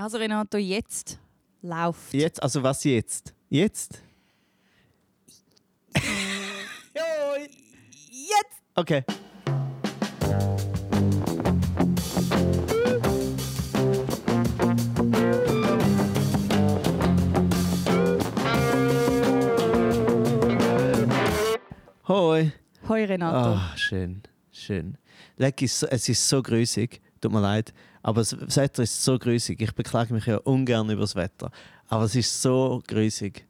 Also Renato, jetzt läuft. Jetzt, also was jetzt? Jetzt? Jetzt! Okay. Hoi. Hoi Renato. Ah, schön, schön. Leck, ist so, es ist so grüßig. Tut mir leid. Aber das Wetter ist so grüßig. Ich beklage mich ja ungern über das Wetter. Aber es ist so grüßig.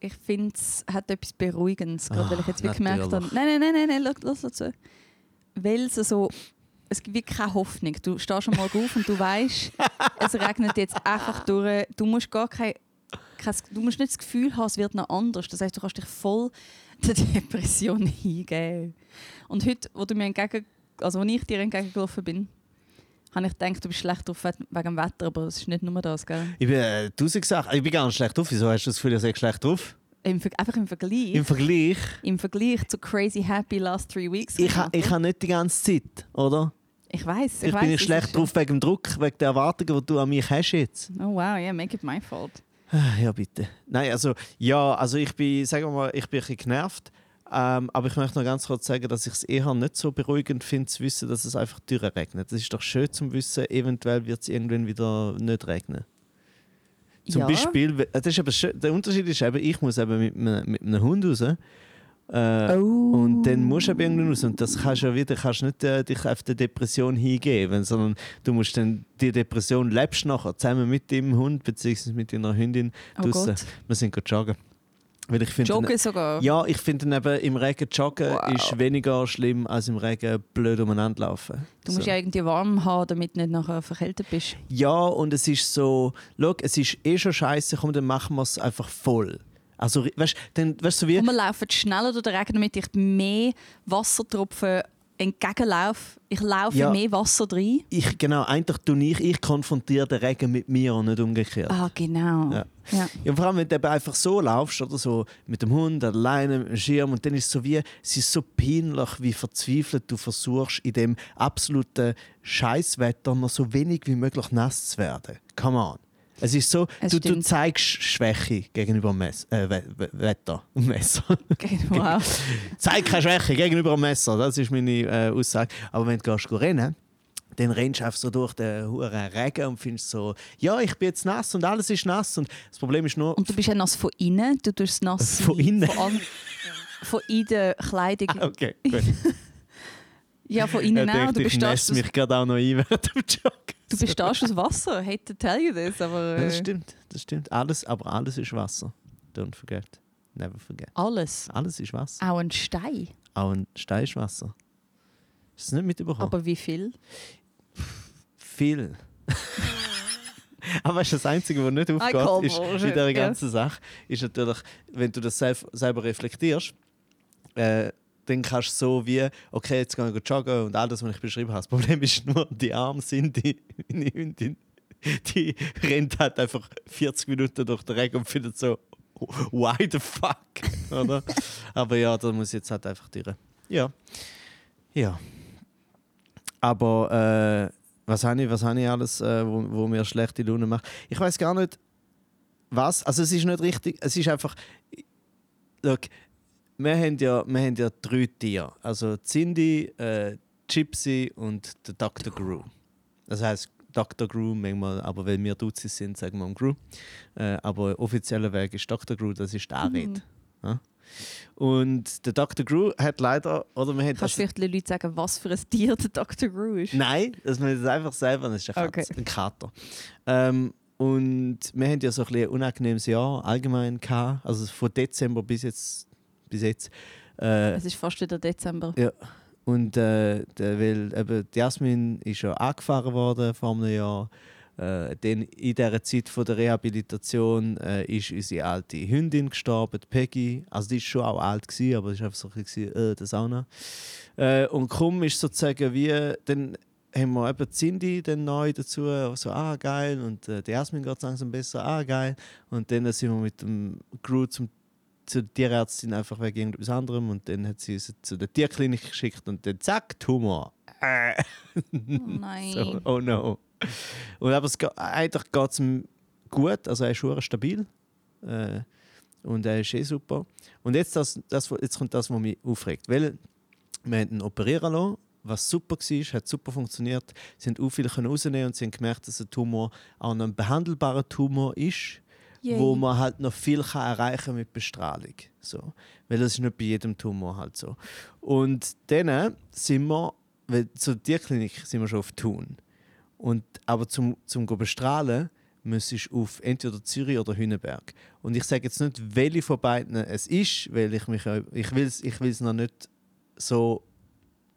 Ich finde, es hat etwas Beruhigendes, gerade weil ich jetzt wirklich gemerkt habe. Nein, nein, nein, nein, nein lass dazu. Weil es so. Es gibt wirklich keine Hoffnung. Du stehst schon mal auf und du weißt, es regnet jetzt einfach durch. Du musst gar kein, kein, du musst nicht das Gefühl haben, es wird noch anders. Das heißt, du kannst dich voll der Depression hingeben. Und heute, wo du mir entgegen, also wo ich dir entgegengelaufen bin, habe ich gedacht, du bist schlecht drauf wegen dem Wetter, aber es ist nicht nur das, gell? Ich bin äh, tausend Sachen. Ich bin gar nicht schlecht drauf. Wieso hast du das Gefühl, ich sei schlecht drauf? Im, einfach im Vergleich. Im Vergleich. Im Vergleich zu Crazy Happy Last Three Weeks. Ich, ha, ich habe nicht die ganze Zeit, oder? ich weiß. Ich, Ich, bin weiss, schlecht drauf wegen dem Druck, wegen der Erwartungen, die du an mich hast jetzt. Oh wow, yeah, make it my fault. Ah, Ja, bitte. Nein, also, ja, also ich bin, sagen wir mal, ich bin ein bisschen genervt. Ähm, aber ich möchte noch ganz kurz sagen, dass ich es eher nicht so beruhigend finde, zu wissen, dass es einfach regnet. Das ist doch schön zu wissen, eventuell wird es irgendwann wieder nicht regnen. Zum ja. Beispiel, we- das ist eben schön, der Unterschied ist eben, ich muss eben mit, einem- mit einem Hund raus. Äh, Oh. Und dann musst du eben irgendwann raus. Und das kannst du ja wieder, kannst nicht äh, dich auf die Depression hingeben, sondern du musst dann die Depression lebst nachher zusammen mit dem Hund bzw. mit deiner Hündin Oh draussen. Gott. Wir sind gerade joggen. Weil ich finde, Joggen sogar. ja, ich finde eben im Regen joggen Wow. ist weniger schlimm als im Regen blöd umeinander laufen. Du musst So. ja irgendwie warm haben, damit du nicht nachher verkältet bist. Ja, und es ist so, schau, es ist eh schon scheiße, komm, dann machen wir es einfach voll. Also, weißt du, weißt, so wie. Und wir laufen schneller durch den Regen, damit ich mehr Wassertropfen entgegenlaufe. Ich laufe Ja. mehr Wasser rein. Ich, genau, eigentlich tue ich, ich konfrontiere den Regen mit mir und nicht umgekehrt. Ah, genau. Ja. Ja. Ja, und vor allem, wenn du einfach so laufst oder so mit dem Hund alleine mit dem Schirm und dann ist es so wie, es ist so peinlich, wie verzweifelt du versuchst, in dem absoluten Scheißwetter noch so wenig wie möglich nass zu werden. Come on. Es ist so, Es du, du zeigst Schwäche gegenüber dem Mess äh, We We Wetter. Messer. Wow. Zeig keine Schwäche gegenüber dem Messer. Das ist meine äh, Aussage. Aber wenn du gehst rennen dann rennst du einfach so durch den hohen Regen und findest so, ja, ich bin jetzt nass und alles ist nass. Und das Problem ist nur, Und du bist ja nass von innen. Du tust es nass Von sein. innen? Von, von in der Kleidung. Okay, gut. Ja, von innen ich auch. Du ich bestehst, aus, mich gerade auch noch ein während dem Joggen. Du bestehst aus Wasser. Hate to tell you this, aber Ja, das äh, stimmt, das stimmt. Alles, aber alles ist Wasser. Don't forget. Never forget. alles. Alles ist Wasser. Auch ein Stein. Auch ein Stein ist Wasser. Ist das nicht mitbekommen? Aber wie viel? viel. Aber du, das Einzige, was nicht call aufgeht ist, in dieser ja. ganzen Sache, ist natürlich, wenn du das selb, selber reflektierst, äh, dann kannst du so wie, okay, jetzt gehe ich joggen und all das, was ich beschrieben habe. Das Problem ist nur, die arme Cindy, meine Hündin, die rennt halt einfach 40 Minuten durch den Regen und findet so, why the fuck? Oder? Aber ja, da muss ich jetzt halt einfach durch. Ja. Ja. Aber äh, was habe ich, was habe ich alles, äh, wo, wo mir schlechte Laune macht? Ich weiß gar nicht, was. Also es ist nicht richtig. Es ist einfach. Look, wir haben ja, wir haben ja drei Tiere. Also Cindy, äh, Gypsy und der Dr. Gru. Das heißt Dr. Gru manchmal, aber wenn wir Duzis sind, sagen wir Gru. Äh, aber offizieller Weg ist Dr. Gru, das ist der Arid. Ja? Und der Dr. Gru hat leider, oder wir haben Kannst du vielleicht den Leuten sagen, was für ein Tier der Dr. Gru ist? Nein, das ich einfach selber, das ist eine Katze, Okay. ein Kater. Ähm, und wir haben ja so ein, ein unangenehmes Jahr allgemein gehabt, also von Dezember bis jetzt. Bis jetzt. Äh, Es ist fast wieder Dezember. ja. Und äh, der, weil eben die Jasmin ist ja angefahren worden vor einem Jahr. Äh, dann in dieser Zeit von der Rehabilitation äh, ist unsere alte Hündin gestorben, Peggy. Also die ist schon auch alt gewesen, aber es ist einfach so ein bisschen, äh, das auch noch. Äh, und kaum ist sozusagen wie, dann haben wir eben die Cindy dann neu dazu, so ah geil und äh, die Jasmin geht langsam besser, ah geil. Und dann sind wir mit dem Crew zum zu der Tierärztin einfach wegen irgendetwas anderem und dann hat sie sie zu der Tierklinik geschickt und dann zack, Tumor. Äh. Oh nein. So, oh no. Und aber es, geht- eigentlich geht es ihm gut, also er ist schon stabil. Äh, und er ist eh super. Und jetzt, das, das, jetzt kommt das, was mich aufregt. Weil wir haben ihn operieren lassen, was super war, hat super funktioniert. Sie haben auch viel rausnehmen und sie haben gemerkt, dass ein Tumor auch ein behandelbarer Tumor ist, Yay. wo man halt noch viel kann erreichen mit Bestrahlung. So. Weil das ist nicht bei jedem Tumor halt so. Und dann sind wir, weil zur Tierklinik sind wir schon auf Thun. Und, aber zum, zum go bestrahlen müsstest auf entweder Zürich oder Hünenberg. Und ich sage jetzt nicht, welche von beiden es ist, weil ich mich ich will es ich will's noch nicht so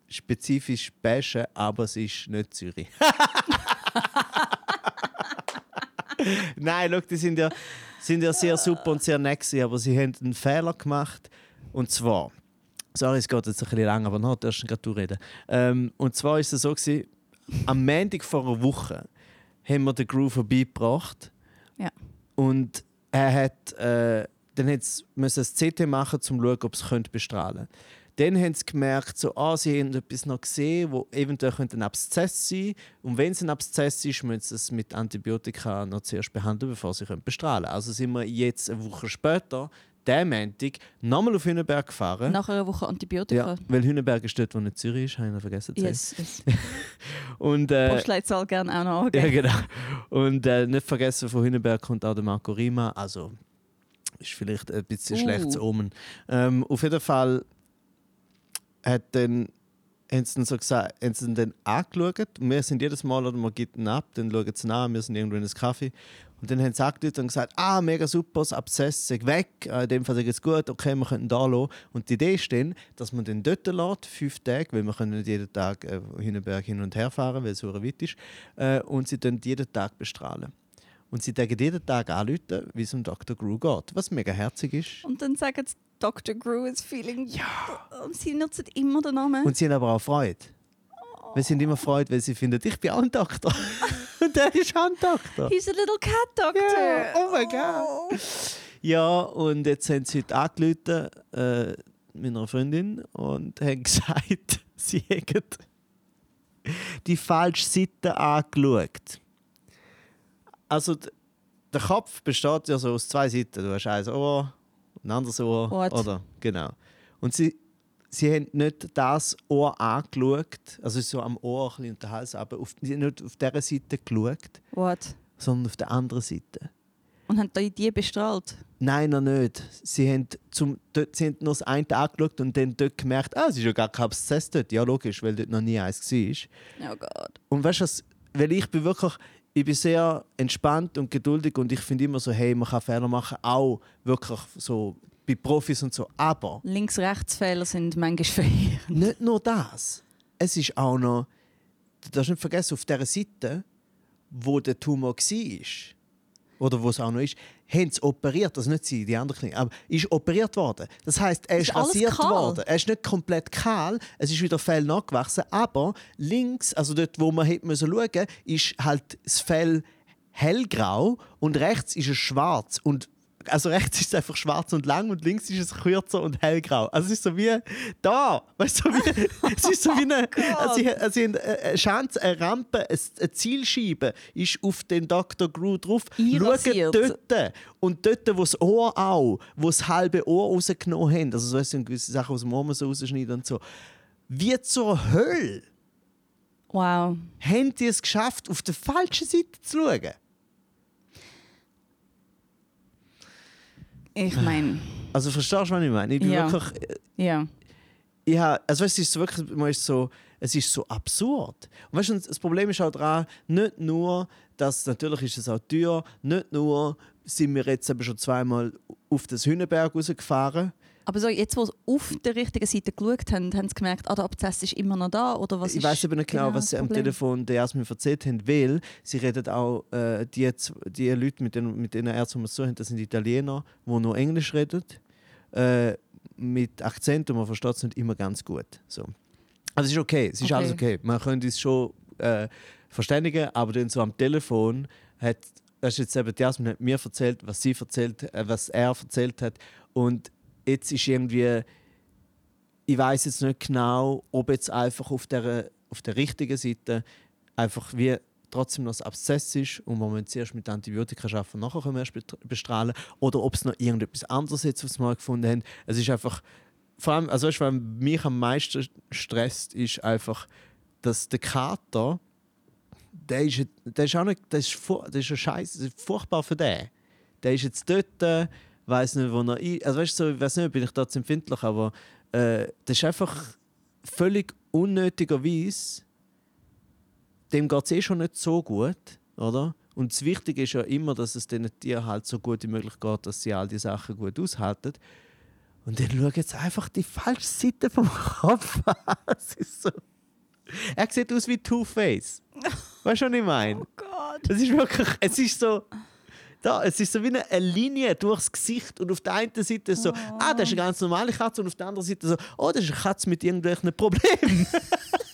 spezifisch bashen, aber es ist nicht Zürich. Nein, schau, die sind ja, sind ja sehr super und sehr nett, aber sie haben einen Fehler gemacht. Und zwar, sorry, es geht jetzt ein bisschen lang, aber noch darfst du gerade reden. Ähm, und zwar ist es so, gewesen, am Montag vor einer Woche haben wir den Groove vorbeigebracht. Ja. Und er hat, äh, dann hat es ein CT machen, um zu schauen, ob es könnte bestrahlen Dann haben sie gemerkt, so, ah, sie haben etwas noch gesehen, wo eventuell könnte ein Abszess sein Und wenn es ein Abszess ist, müssen sie es mit Antibiotika noch zuerst behandeln, bevor sie können bestrahlen können. Also sind wir jetzt eine Woche später, den Montag, nochmal auf Hünenberg gefahren. Nach einer Woche Antibiotika. ja, weil Hünenberg ist dort, wo nicht Zürich ist, habe ich noch vergessen zu sagen. Yes, yes. Und, äh, Postleitzahl gerne auch noch ja, angeben. genau. Und äh, nicht vergessen, von Hünenberg kommt auch der Marco Rima. Also ist vielleicht ein bisschen Uh. schlechtes Omen. Ähm, auf jeden Fall hat dann, haben sie so gesagt, haben sie dann angeschaut. Und wir sind jedes Mal, oder man gibt ihn ab, dann schauen sie an, wir sind irgendwo in einem Kaffee. Und dann haben sie angeschaut und gesagt, ah, mega super, das Abszess ist weg, äh, in dem Fall ist es gut, okay, wir können da lassen. Und die Idee ist dann, dass man den dort lässt, fünf Tage, weil wir können nicht jeden Tag äh, Hünenberg hin und her fahren, weil es so weit ist. Äh, und sie dann jeden Tag bestrahlen. Und sie tagen jeden Tag anrufen, wie es um Dr. Grew geht, was mega herzig ist. Und dann sagen sie, Dr. Grew is feeling. Ja. Und sie nutzen immer den Namen. Und sie haben aber auch Freude. Wir sind immer Freude, weil sie finden, ich bin auch ein Doktor. und der ist auch ein Doktor. He's a little cat doctor. Ja, oh mein Gott. Ja, und jetzt haben sie heute angerufen, äh, meiner Freundin, und haben gesagt, sie hätten die falsche Seite angeschaut. Also, der Kopf besteht ja so aus zwei Seiten. Du hast ein Ohr, ein anderes Ohr. What? Oder, genau. Und sie, sie haben nicht das Ohr angeschaut, also so am Ohr ein bisschen und den Hals, aber auf, sie haben nicht auf dieser Seite geschaut, What? sondern auf der anderen Seite. Und haben die die bestrahlt? Nein, noch nicht. Sie haben, zum, dort, sie haben nur das eine angeschaut und dann dort gemerkt, ah, es ist ja gar kein Abszess dort. Ja, logisch, weil dort noch nie eins war. Oh Gott. Und weißt du weil ich bin wirklich, ich bin sehr entspannt und geduldig und ich finde immer so, hey, man kann Fehler machen, auch wirklich so bei Profis und so. Aber Links-Rechts-Fehler sind manchmal verheerend. nicht nur das. Es ist auch noch, du darfst nicht vergessen, auf der Seite, wo der Tumor war, oder wo es auch noch ist, haben sie operiert, also nicht sie, die andere Klinik, aber ist operiert worden. Das heißt, er ist, Ist rasiert worden. Er ist nicht komplett kahl, es ist wieder Fell nachgewachsen, aber links, also dort, wo man hätte müssen schauen, ist halt das Fell hellgrau und rechts ist es schwarz. Und also rechts ist es einfach schwarz und lang und links ist es kürzer und hellgrau. Also es ist so wie da, weißt du, so wie, es ist so wie eine, also sie, also eine Schanze, eine Rampe, eine Zielscheibe ist auf den Dr. Grew drauf. Schaut dort und dort, wo das Ohr auch, wo das halbe Ohr rausgenommen haben, also so sind gewisse Sachen aus dem Ohr so rausschneiden und so. Wie zur Hölle Wow. haben die es geschafft, auf der falschen Seite zu schauen? Ich meine, Also verstehst du, was ich meine? Ich bin Ja. wirklich... ja. ich also weißt, es ist wirklich, man ist so, es ist so absurd. Und weißt, du, das Problem ist auch daran, nicht nur, dass natürlich ist es auch teuer, nicht nur sind wir jetzt eben schon zweimal auf das Hühnenberg rausgefahren. Aber so, jetzt, wo sie auf der richtigen Seite geschaut haben, haben sie gemerkt, ah, der Abszess ist immer noch da? Oder was ich weiß eben nicht genau, genau was sie am? Telefon der mir erzählt haben, weil sie reden auch, äh, die, die Leute, mit denen, mit denen Ärzte, so haben, das sind Italiener, die nur Englisch reden, äh, mit Akzent und man versteht es nicht immer ganz gut. So. Also es ist okay, es ist Okay. alles okay. Man könnte es schon äh, verständigen, aber dann so am Telefon hat, das ist jetzt eben Jasmin hat mir erzählt, was sie erzählt, äh, was er erzählt hat und jetzt ist irgendwie ich weiß jetzt nicht genau, ob jetzt einfach auf der, auf der richtigen Seite einfach wie trotzdem noch ein Abszess ist und man zuerst mit Antibiotika und nachher können wir erst bestrahlen oder ob es noch irgendetwas anderes jetzt aufs Mal gefunden haben. Es ist einfach, vor allem, also weißt, was mich am meisten stresst, ist einfach, dass der Kater, der ist, der ist auch nicht, der ist, der ist ein Scheiß, furchtbar für den. Der ist jetzt dort, weiß nicht, wo er ein, also weißt du, so, ich weiß nicht, bin ich da zu empfindlich, aber äh, das ist einfach völlig unnötigerweise, dem geht es eh schon nicht so gut, oder? Und das Wichtige ist ja immer, dass es den Tieren halt so gut wie möglich geht, dass sie all die Sachen gut aushalten. Und dann schau jetzt einfach die falsche Seite vom Kopf an. Ist so. Er sieht aus wie Two-Face. Weißt du, was ich meine? Oh Gott. Es ist wirklich, es ist so, da, es ist so wie eine, eine Linie durchs Gesicht und auf der einen Seite so, ah, das ist eine ganz normale Katze und auf der anderen Seite so, oh, das ist eine Katze mit irgendwelchen Problemen.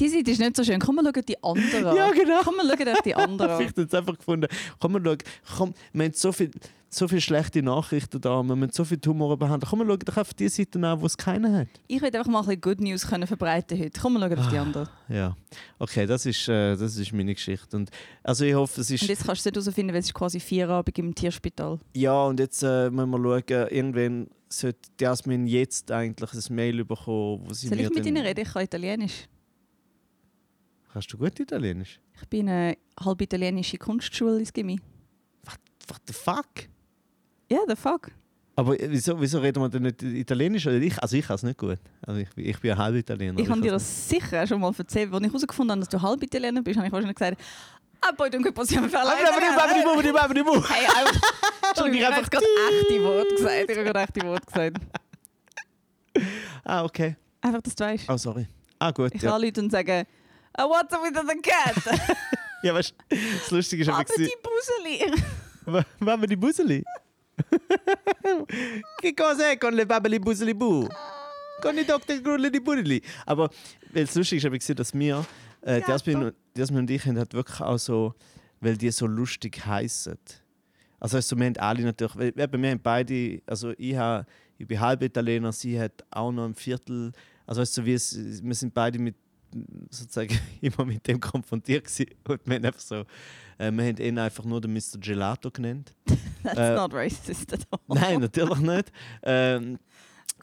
Die Seite ist nicht so schön. Komm mal schauen die anderen. Ja, genau. Komm mal schauen euch die anderen. ich habe jetzt einfach gefunden, komm mal schauen, komm, wir haben so viel, so viele schlechte Nachrichten da, wir müssen so viel Humor behandeln. Komm mal schauen doch einfach die Seite an, wo es keiner hat. Ich will einfach mal ein bisschen Good News können verbreiten heute. Komm mal schauen auf die Ah. anderen. Ja, okay, das ist, äh, das ist meine Geschichte. Und, also ich hoffe, es ist... Und jetzt kannst du es nicht herausfinden, weil es ist quasi Feierabend im Tierspital. Ja, und jetzt äh, müssen wir schauen, irgendwann sollte Jasmin jetzt eigentlich ein Mail bekommen, wo sie Soll mir ich mit dann- ihnen reden? Ich kann Italienisch. Kannst du gut Italienisch? Ich bin eine halb italienische Kunstschule ins Gimmi. What the fuck? Ja, the fuck. Aber äh, wieso, wieso reden wir denn nicht Italienisch? Oder Ich, also ich kann es nicht gut. Also ich, ich bin ein halb Italiener. Ich habe dir das sicher schon mal erzählt. Als ich herausgefunden habe, dass du halb Italiener bist, habe ich wahrscheinlich gesagt, ah, poi dunque possiamo parlare italiano. Hey, einfach... Entschuldigung, ich habe gerade echte Worte gesagt. Ich habe gerade echte Worte gesagt. Ah, okay. Einfach, dass du weißt. Oh, sorry. Ah, gut. Ich Ja, kann Leute und sagen, ah, what's up with the cat? ja weißt du, das Lustige ist aber, Aber die Buseli. Babeli di Buseli. che cos'è con le Babeli Buseli Bu? Con i Dr. Grulli di Bulli. Aber das Lustige ist, habe ich gesehen, dass wir, äh. Jasmin, und- Jasmin und ich haben halt wirklich auch so, weil die so lustig heißen. Also, also wir haben alle natürlich, weil, eben, wir haben beide, also ich, habe, ich bin halb Italiener, sie hat auch noch ein Viertel, also weißt du, wie es, wir sind beide mit sozusagen immer mit dem konfrontiert gewesen. und wir haben einfach so, äh, wir haben ihn einfach nur den Mr. Gelato genannt. That's Äh, not racist at all. Nein, natürlich nicht. Ähm,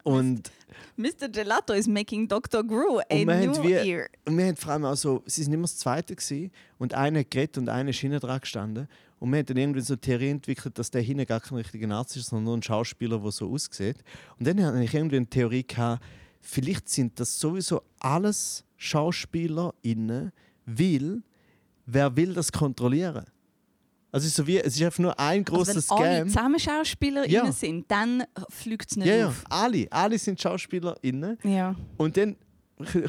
und, Mr. Gelato is making Dr. Gru a wir new wie- ear. und wir haben vor allem auch so, sie sind immer das Zweite gewesen, und einer geredet und einer ist hinten dran gestanden. Und wir haben dann irgendwie so eine Theorie entwickelt, dass der hinten gar kein richtiger Arzt ist, sondern nur ein Schauspieler, der so aussieht. Und dann hatte ich irgendwie eine Theorie, gehabt, vielleicht sind das sowieso alles SchauspielerInnen, weil wer will das kontrollieren? Also es ist, so wie, es ist einfach nur ein Also großes wenn alle zusammen SchauspielerInnen Ja. sind, dann fliegt es nicht Ja, ja, auf. alle. Alle sind SchauspielerInnen. Ja. Und dann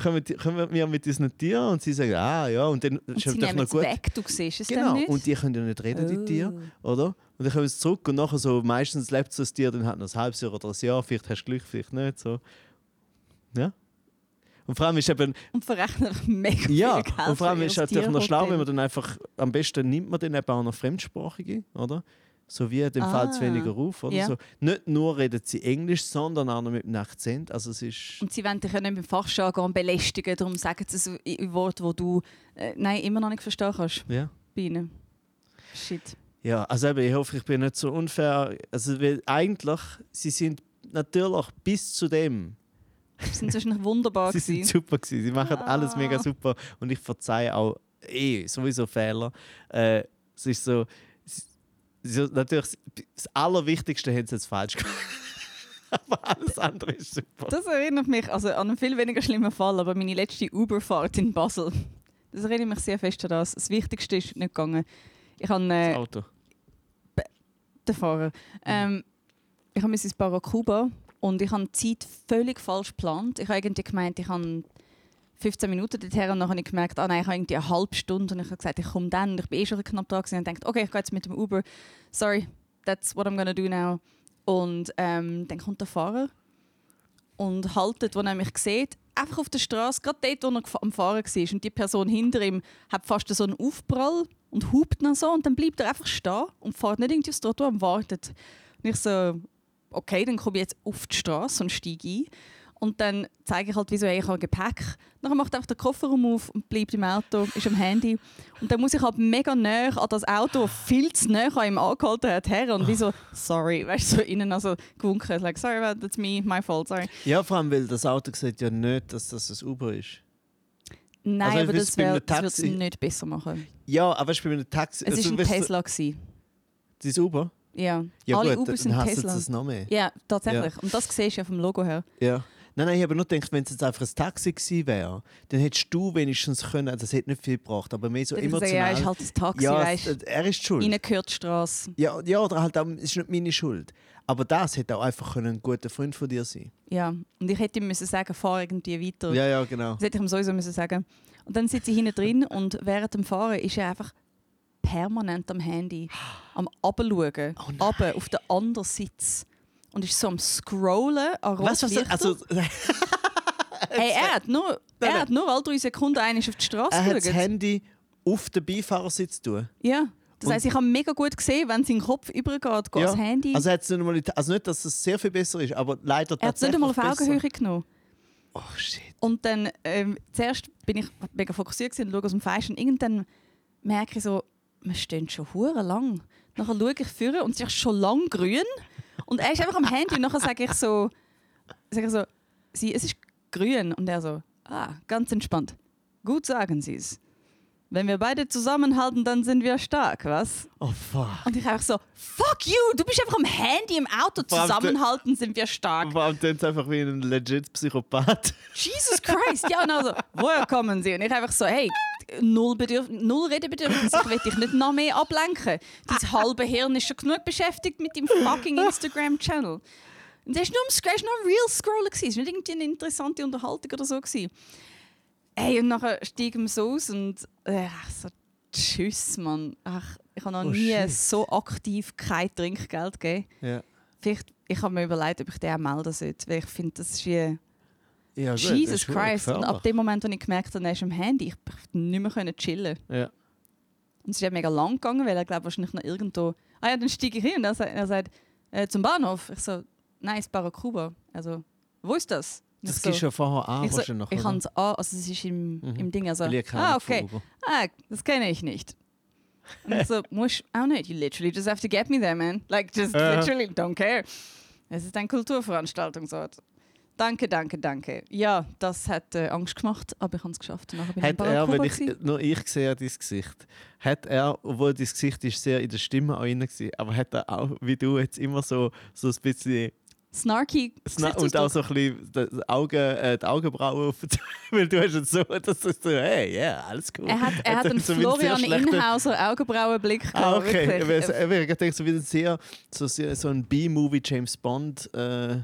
kommen, die- kommen wir mit diesen Tieren und sie sagen, ah ja, und dann Und ist sie natürlich nehmen noch gut. weg, du siehst es Genau, dann nicht. und die können ja nicht reden, die Tiere, Oh. oder? Und dann kommen sie zurück und nachher so, meistens lebt so das Tier dann halt noch ein halbes Jahr oder ein Jahr, vielleicht hast du Glück, vielleicht nicht, so. Ja. Und vor allem ist eben, Und verrechnen einfach mega ja, viel Geld und vor allem ist ihr natürlich noch schlau, wenn man dann einfach, am besten nimmt man dann eben auch noch Fremdsprachige, oder? So wie dem Ah. fällt es weniger auf, oder Ja. so. Nicht nur reden sie Englisch, sondern auch noch mit einem Akzent, also es ist... Und sie wollen dich ja nicht mit dem Fachjargon belästigen, darum sagen sie so in Worten, die du äh, nein, immer noch nicht verstehen kannst Ja. bei ihnen. Shit. Ja, also eben, ich hoffe, ich bin nicht so unfair. Also, weil eigentlich, sie sind natürlich bis zu dem, Sie sind wahrscheinlich wunderbar sie sind super gewesen. Sie machen alles mega Ah. super und ich verzeihe auch eh sowieso Fehler. Äh, es ist so, so, natürlich, das Allerwichtigste haben sie jetzt falsch gemacht. Aber alles andere ist super. Das erinnert mich also an einen viel weniger schlimmen Fall, aber meine letzte Uberfahrt in Basel. Das erinnert mich sehr fest an das. Das Wichtigste ist nicht gegangen. Ich habe Das äh, Auto. den Fahrer. Ähm, ich habe ins Barracuda und ich habe die Zeit völlig falsch geplant. Ich habe irgendwie gemeint, ich habe 15 Minuten dorthin und dann habe ich gemerkt, ah nein, ich habe irgendwie eine halbe Stunde und ich habe gesagt, ich komme dann. Und ich bin eh schon knapp da und dachte, okay, ich gehe jetzt mit dem Uber. Sorry, that's what I'm gonna do now. Und ähm, dann kommt der Fahrer und haltet, wo er mich sieht, einfach auf der Straße, gerade dort, wo er am Fahren war. Und die Person hinter ihm hat fast so einen Aufprall und hupt dann so und dann bleibt er einfach stehen und fährt nicht irgendwie aufs Trottoir und wartet. Und ich so, okay, dann komme ich jetzt auf die Straße und steige ein. Und dann zeige ich halt, wieso ich habe Gepäck. Dann macht einfach den Kofferraum auf und bleibt im Auto, ist am Handy. Und dann muss ich halt mega näher an das Auto, viel zu näher an ihm angehalten hat, her. Und wie so, sorry, weißt du, so innen also gewunken. Like, sorry, that's me, my fault, sorry. Ja, vor allem, weil das Auto sieht ja nicht, dass das ein Uber ist. Nein, Also, aber ich das, wär, das wird es nicht besser machen. Ja, aber weißt du, bei einem Taxi. Es war also, ein Tesla. Dein Uber? Ja. Ja, Alle gut, Ubers dann sind hast Tesla. das noch mehr. Ja, tatsächlich. Und das siehst du ja vom Logo her. Ja. Nein, nein, ich habe nur gedacht, wenn es jetzt einfach ein Taxi gewesen wäre, dann hättest du wenigstens können, das hätte nicht viel gebracht, aber mehr so Dann emotional. sagen, ja, ist halt das Taxi, ja, weißt du. es- er ist schuld. Ihnen gehört die Straße. Ja, ja, oder halt auch, es ist nicht meine Schuld. Aber das hätte auch einfach können ein guter Freund von dir sein. Ja. Und ich hätte ihm müssen sagen, fahr irgendwie weiter. Ja, ja, genau. Das hätte ich ihm sowieso müssen sagen. Und dann sitze ich hinten drin und während dem Fahren ist er einfach permanent am Handy, am Abschauen, Oh runter auf den anderen Sitz. Und ist so am Scrollen an Was, was, also, hey, er hat nur, er hat nur alle drei Sekunden einmal auf die Straße er hat das. Handy auf den Beifahrersitz tun. Ja. Das heisst, ich habe mega gut gesehen, wenn sein Kopf übergeht, geht Ja. das Handy. Also, hat's nicht, mal, also nicht, dass es sehr viel besser ist, aber leider er hat es nicht einmal auf Augenhöhe genommen. Oh shit. Und dann, ähm, zuerst bin ich mega fokussiert und schaue aus dem Fenster und irgendwann merke ich so, wir stehen schon hure lang. Nachher schaue ich führen und es ist schon lang grün. Und er ist einfach am Handy und nachher sage ich so, sage ich so, sie, es ist grün. Und er so, ah, ganz entspannt. Gut sagen Sie es. Wenn wir beide zusammenhalten, dann sind wir stark, was? Oh fuck. Und ich einfach so, fuck you, du bist einfach am Handy im Auto, Vor zusammenhalten sind wir stark. Vor tönt es einfach wie ein legit Psychopath. Jesus Christ, ja, und also, woher kommen Sie? Und ich einfach so, hey, null, Bedürf null Redebedürfnis, ich will dich nicht noch mehr ablenken. Dein halbe Hirn ist schon genug beschäftigt mit dem fucking Instagram-Channel. Und das war nur das war nur Real Scrollen, es war nicht irgendwie eine interessante Unterhaltung oder so. Gewesen. Hey, und nachher steigen wir so aus und äh, so, tschüss, Mann. Ach, ich habe noch Oh, nie shit. so aktiv kein Trinkgeld gegeben. ja. Vielleicht, ich habe mir überlegt, ob ich den auch melden sollte, weil ich finde, das ist wie... ja gut, Jesus ist Christ. Und ab dem Moment, als ich gemerkt habe, er ist am Handy, ich konnte nicht mehr können chillen. Ja. Und es ist ja mega lang gegangen, weil er glaube wahrscheinlich noch irgendwo. Ah ja, dann steige ich hin und er sagt, er sagt äh, zum Bahnhof. Ich so, nein, ins Barracuda. Also, wo ist das? Und Das so, du ja vorher an, ich, so, wahrscheinlich. ich habe es an, also es ist im, Mhm. im Ding. Also, ah, okay. Ah, das kenne ich nicht. Und ich so, musst auch nicht. You literally just have to get me there, man. Like, just literally don't care. Es ist eine Kulturveranstaltungsort. Danke, danke, danke. Ja, das hat äh, Angst gemacht, aber ich habe es geschafft. Nachher bin ich Hat er, wenn ich, nur ich sehe dein Gesicht, hat er, obwohl dein Gesicht ist sehr in der Stimme auch rein war, aber hat er auch, wie du, jetzt immer so, so ein bisschen, Snarky Sna und auch so ein bisschen die, Augen, äh, die Augenbrauen auf, weil du hast jetzt so, dass du so, hey, ja, yeah, alles cool. Er hat, er hat einen so wie ein sehr Florian Inhauser Augenbrauenblick gehabt. Ah, okay. wirklich. Ich ich würde denken, so wie ein sehr, so, so ein B-Movie James Bond. Äh,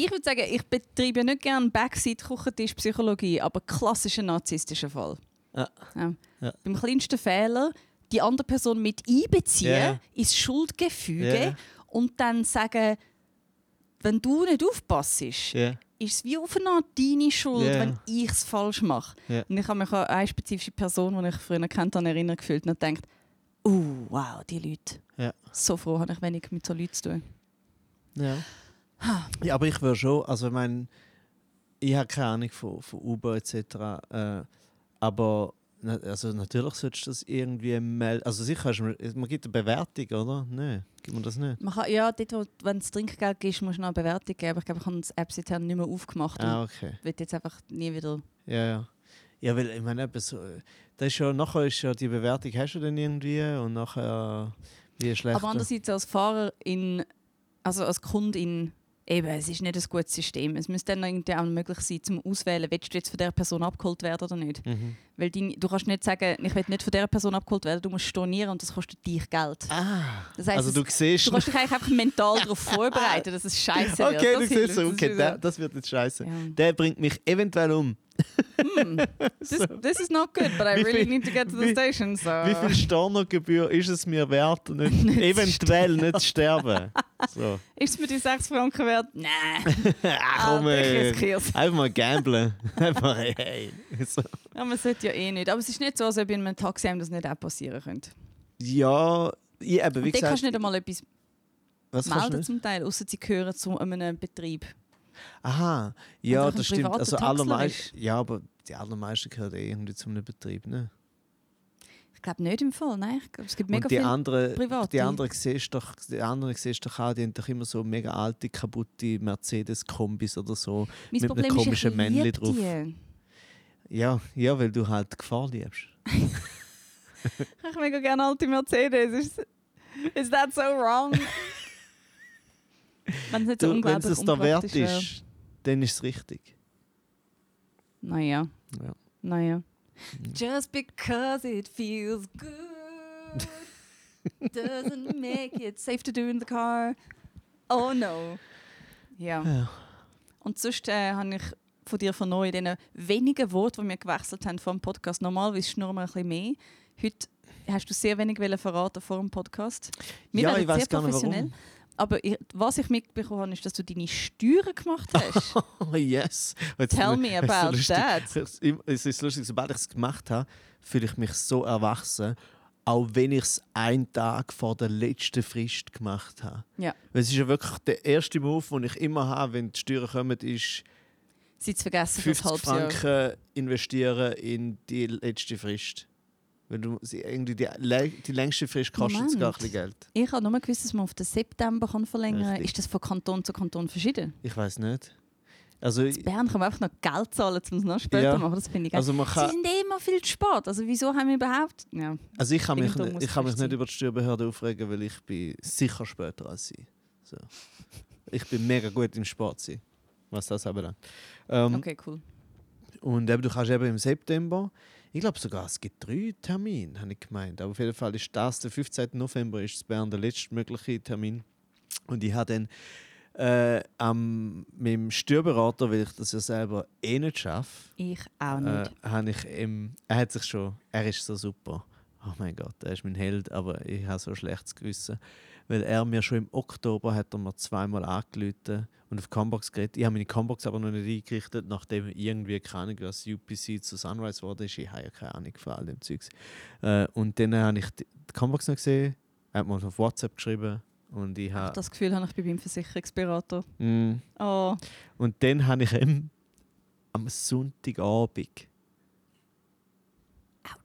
Ich würde sagen, ich betreibe nicht gerne Backseat-Küchentisch-Psychologie, aber klassischer narzisstischer Fall. Ja. Ja. Ja. Beim kleinsten Fehler die andere Person mit einbeziehen Ja. ins Schuldgefüge Ja. und dann sagen, wenn du nicht aufpasst, ja. ist es wie auf eine Art deine Schuld, Ja. wenn ich es falsch mache. Und ich habe mich an eine spezifische Person, die ich früher kennt habe, erinnert gefühlt und gedacht, uh, wow, die Leute. So froh habe ich wenig mit so Leuten zu tun. Ja. aber ich würde schon, also ich meine, ich habe keine Ahnung von, von Uber etc. Äh, aber also natürlich solltest du das irgendwie melden. Also sicher, man gibt eine Bewertung, oder? Nein, gibt man das nicht? Man kann, ja, dort, wo, wenn es Trinkgeld gibt, musst du noch eine Bewertung geben. Aber ich glaube, ich habe das App seither nicht mehr aufgemacht Ah, und okay. will jetzt einfach nie wieder... Ja, ja. Ja, weil ich meine, das ist ja, nachher ist ja die Bewertung hast du dann irgendwie und nachher wie schlecht. Aber andererseits als Fahrer in, also als Kundin, eben, es ist nicht ein gutes System. Es müsste dann irgendwie auch möglich sein, zum Auswählen, willst du jetzt von dieser Person abgeholt werden oder nicht. Mhm. Weil dein, du kannst nicht sagen, ich will nicht von dieser Person abgeholt werden, du musst stornieren und das kostet dich Geld. Ah, Das heisst, also es- du siehst. Du kannst dich eigentlich einfach mental darauf vorbereiten, dass es scheiße wird. okay, du Das siehst so, Das okay, der, das wird jetzt scheiße. Ja. Der bringt mich eventuell um. Hmm, this, this is not good, but I really viel- need to get to the wie- station. So. Wie viel Stornogebühr ist es mir wert, nicht, eventuell nicht zu sterben? So. Ist es mir die 6 Franken wert? Nein. Ach, komm, ich ey. Einfach mal gamblen. Einfach, hey. So. Ja, man sollte ja eh nicht. Aber es ist nicht so, als ob in einem Taxi einem das nicht auch passieren könnte. Ja, ich, eben, wie Und kannst gesagt, du nicht einmal etwas was kannst melden zum Teil, außer sie gehören zu einem Betrieb. Aha, ja, das stimmt. Also allermeist, ja, aber die allermeisten gehören eh irgendwie zu einem Betrieb, ne? Ich glaube nicht im Fall, nein. Es gibt mega Und die viele anderen, Private. die anderen siehst doch, die anderen siehst doch auch, die haben doch immer so mega alte, kaputte Mercedes-Kombis oder so. Mein mit einem Problem komischen ich Männli liebe drauf. die. Ja, ja, weil du halt Gefahr liebst. Ich mega gerne alte Mercedes. Is, is that so wrong? Wenn es nicht so Du, wenn unglaublich es da wert ist, dann ist es richtig. Naja, Ja. naja. Just because it feels good doesn't make it safe to do in the car. Oh no. Ja. Ja. Und sonst äh, habe ich von dir vernommen in diesen wenigen Worten, die wir gewechselt haben vor dem Podcast. Normalerweise schnurren wir ein bisschen mehr. Heute hast du sehr wenig verraten vor dem Podcast. Wir Ja, ich sehr gar nicht, warum. Aber ich, was ich mitbekommen habe, ist, dass du deine Steuern gemacht hast. Oh yes. Jetzt Tell me es about lustig. that. Es ist lustig, sobald ich es gemacht habe, fühle ich mich so erwachsen, auch wenn ich es einen Tag vor der letzten Frist gemacht habe. Ja. Weil es ist ja wirklich der erste Move, den ich immer habe, wenn die Steuern kommen, ist Sie zu vergessen für 50 ein halbes Jahr. Franken investieren in die letzte Frist. Wenn du irgendwie die, die längste Frist kostet es gar Moment. ein bisschen Geld. Ich habe nur gewusst, dass man auf den September kann verlängern kann. Ist das von Kanton zu Kanton verschieden? Ich weiß nicht. Also, In Bern kann man einfach noch Geld zahlen, um es noch später Ja. zu machen. Das finde ich geil. also man Sie sind eh immer viel zu spät. Also wieso haben wir überhaupt... Ja. Also ich kann mich, ich kann mich nicht über die Steuerbehörde aufregen, weil ich bin sicher später als sie. So. Ich bin mega gut im Sport sein, was das anbelangt. Ähm, Okay, cool. Und eben, du kannst eben im September, ich glaube sogar, es gibt drei Termine, habe ich gemeint. Aber auf jeden Fall ist das, der 15. November, ist Bern der letzte mögliche Termin. Und ich habe dann äh, am, mit dem Steuerberater, weil ich das ja selber eh nicht schaffe, Ich auch äh, nicht. habe ich ihm, er hat sich schon, er ist so super. Oh mein Gott, er ist mein Held, aber ich habe so ein schlechtes Gewissen. Weil er mir schon im Oktober hat er mir zweimal angerufen und auf Combox geredet. Ich habe meine Combox aber noch nicht eingerichtet, nachdem irgendwie, keine Ahnung, was UPC zu Sunrise wurde. ist. Ich habe ja keine Ahnung von all dem Zeugs. Äh, und dann habe ich die die Combox noch gesehen, er hat mir auf WhatsApp geschrieben und ich habe... Das Gefühl habe ich bei meinem Versicherungsberater. Mm, Oh, und dann habe ich ihm am Sonntagabend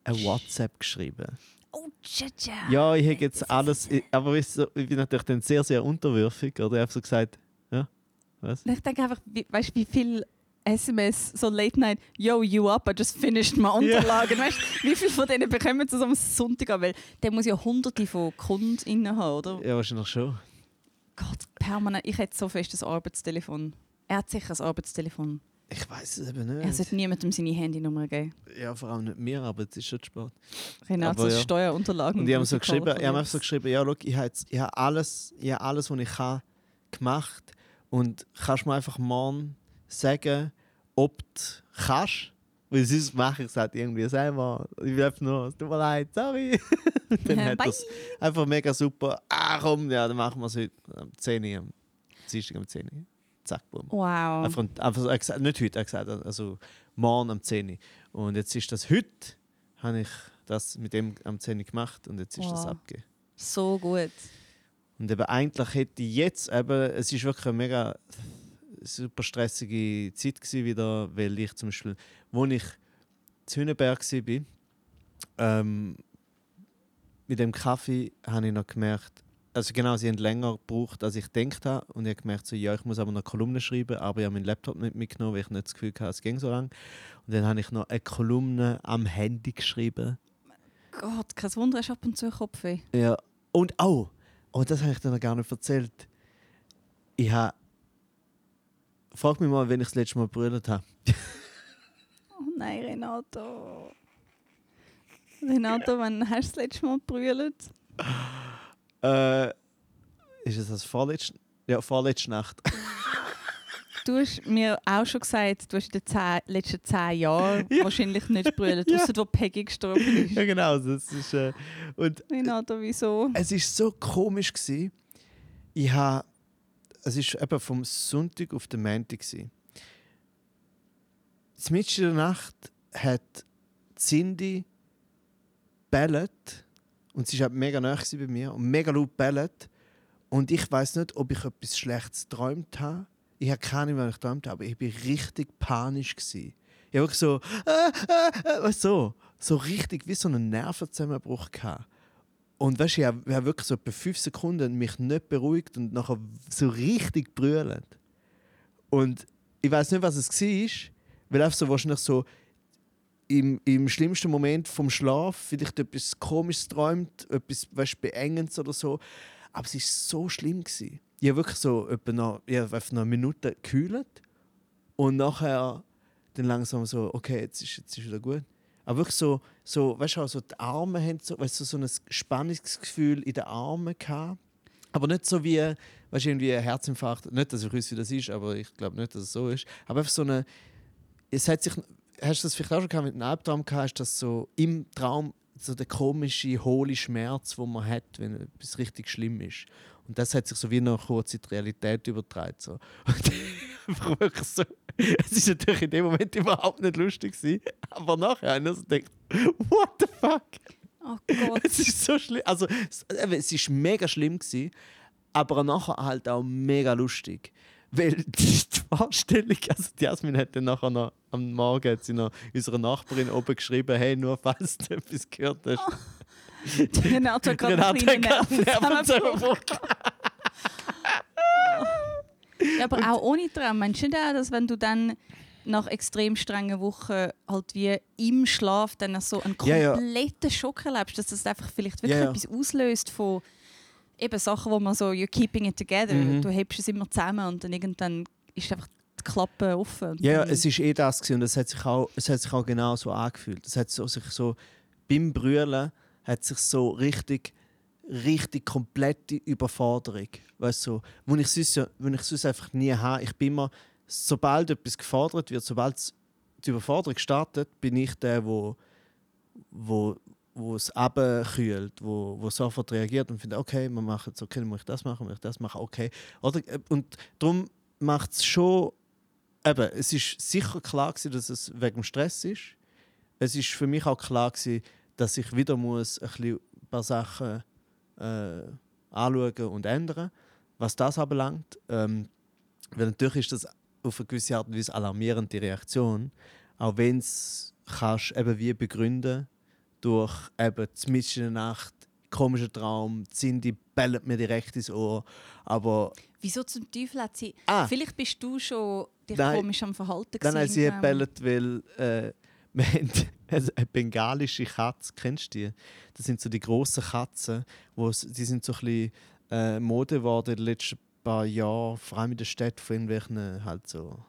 ein WhatsApp geschrieben. Oh tja, Ja, ich habe jetzt alles, ich, aber weißt du, ich bin natürlich dann sehr, sehr unterwürfig. Oder ich habe so gesagt, ja, was? Ich denke einfach, wie, weißt du, wie viel SMS, so Late Night, yo, you up, I just finished my Unterlagen. Weißt du, wie viel von denen bekommen sie so am Sonntag an? Weil der muss ja hunderte von KundInnen haben, oder? Ja, wahrscheinlich schon. Gott, permanent. Ich hätte so fest ein Arbeitstelefon. Er hat sicher ein Arbeitstelefon. Ich weiß es eben Er nicht. sollte niemandem seine Handynummer geben. Ja, vor allem nicht mir, aber es ist schon spät. Renato, Aber ja. Steuerunterlagen. Und ich habe so geschrieben, ich habe so geschrieben, ja, schau, ich habe, habe alles, ich habe alles, was ich kann, gemacht. Und kannst du mir einfach morgen sagen, ob du kannst? Weil sonst mache ich es halt irgendwie selber. Ich will einfach nur, es tut mir leid, sorry. dann Ja, hat bye. das einfach mega super. Ah, komm, ja, dann machen wir es heute am 10 Uhr, am Dienstag um 10 Uhr. Zack, boom. Wow. Einfach, einfach, nicht heute, er hat gesagt, also morgen am 10 Uhr. Und jetzt ist das heute, habe ich das mit dem am 10 Uhr gemacht und jetzt ist das Wow. abgegeben. So gut. Und eben eigentlich hätte ich jetzt eben, es ist wirklich eine mega super stressige Zeit gewesen wieder, weil ich zum Beispiel, wo ich zu Hüneberg war, ähm, mit dem Kaffee habe ich noch gemerkt, also genau, sie haben länger gebraucht, als ich gedacht habe. Und ich habe gemerkt, so, ja, ich muss aber noch Kolumne schreiben, aber ich habe meinen Laptop nicht mitgenommen, weil ich nicht das Gefühl hatte, es ging so lang. Und dann habe ich noch eine Kolumne am Handy geschrieben. Gott, kein Wunder, hast du ab und zu Kopfweh. Ja, und auch, oh, das habe ich dir noch gar nicht erzählt. Ich habe. Frag mich mal, wenn ich das letzte Mal brüllt habe. Oh nein, Renato. Renato, wann hast du das letzte Mal gebrüllt? Äh, ist es das vorletzte? Ja, vorletzte Nacht. Du hast mir auch schon gesagt, du hast in den zehn, letzten zehn Jahren wahrscheinlich nicht gebrüllt, Ja. außer wo Peggy gestorben ist. ja, genau. Das ist, äh, und Renato, wieso? es war so komisch. Gewesen. Ich habe. Es war eben vom Sonntag auf den Montag. Gewesen. Mitten in der Nacht hat Cindy bellet und sie war halt mega nah bei mir und mega laut bellet. Und ich weiß nicht, ob ich etwas Schlechtes geträumt habe. ich habe keine Ahnung, was ich geträumt habe, aber ich war richtig panisch. Gewesen. Ich habe wirklich so, äh, äh, äh, so, so richtig wie so einen Nervenzusammenbruch gehabt. Und weißt du, ich habe wirklich so etwa fünf Sekunden mich nicht beruhigt und nachher so richtig brüllend. Und ich weiß nicht, was es war, weil einfach so wahrscheinlich so im, im schlimmsten Moment vom Schlaf vielleicht etwas Komisches träumt, etwas weißt, Beengendes oder so. Aber es war so schlimm. Gewesen. Ich habe wirklich so etwa noch, ich habe noch eine Minute gekühlt und nachher dann langsam so, okay, jetzt ist, jetzt ist wieder gut. Aber wirklich so, so weißt du, also die Arme haben so, weißt so ein Spannungsgefühl in den Armen gehabt. Aber nicht so wie, weißt irgendwie ein Herzinfarkt. Nicht, dass ich weiß, wie das ist, aber ich glaube nicht, dass es so ist. Aber einfach so eine, es hat sich, hast du das vielleicht auch schon gehabt, mit einem Albtraum gehabt, hast das so im Traum so der komische, hohle Schmerz, den man hat, wenn etwas richtig schlimm ist. Und das hat sich so wie noch kurz in die Realität übertragen. So. Und wirklich so. Es war natürlich in dem Moment überhaupt nicht lustig, gewesen, aber nachher habe ich so gedacht, what the fuck? Oh Gott. Es ist so schlimm. Also, es, es ist mega schlimm, gewesen, aber nachher halt auch mega lustig. Weil die Vorstellung, also die Jasmin hat dann nachher noch, am Morgen hat sie noch unserer Nachbarin oben geschrieben, hey, nur falls du etwas gehört hast. Oh. Renato hat gerade einen Renate hat gerade Nervenzusammenbruch. Nervenzusammenbruch. Ja, aber auch ohne Traum. Meinst du nicht auch, dass wenn du dann nach extrem strengen Wochen halt wie im Schlaf dann so einen Ja, ja. kompletten Schock erlebst, dass das einfach vielleicht wirklich Ja, ja. etwas auslöst von eben Sachen, wo man so you're keeping it together, Mhm. du hebst es immer zusammen und dann irgendwann ist einfach die Klappe offen. Ja, dann- es ist eh das gewesen und es hat sich auch, es hat sich auch genau so angefühlt. Es hat so, sich so beim Brüllen hat sich so richtig, richtig komplette Überforderung, weißt du, so, wo ich sonst, wo ich sonst einfach nie habe. Ich bin immer, sobald etwas gefordert wird, sobald es- die Überforderung startet, bin ich der, wo, wo, wo es abkühlt, wo, wo sofort reagiert und findet, okay, man macht jetzt, okay, muss ich das machen, muss ich das machen, okay. Oder, äh, und darum macht es schon eben, es ist sicher klar gewesen, dass es wegen dem Stress ist. Es ist für mich auch klar gewesen, dass ich wieder muss ein, paar Sachen äh, anschauen und ändern, was das anbelangt. Ähm, weil natürlich ist das auf eine gewisse Art und Weise alarmierende Reaktion, auch wenn es kannst eben wie begründen durch eben mitten in der Nacht komischen Traum, die Cindy bellt mir direkt ins Ohr, aber Wieso zum Teufel hat sie... Ah. Vielleicht bist du schon dich Nein. komisch am Verhalten gewesen sie im Traum. gebellt, weil äh, wir haben eine bengalische Katze, kennst du die? Das sind so die grossen Katzen, wo die sind so ein bisschen äh, Mode geworden in den letzten paar Jahren, vor allem in der Stadt von irgendwelchen halt so,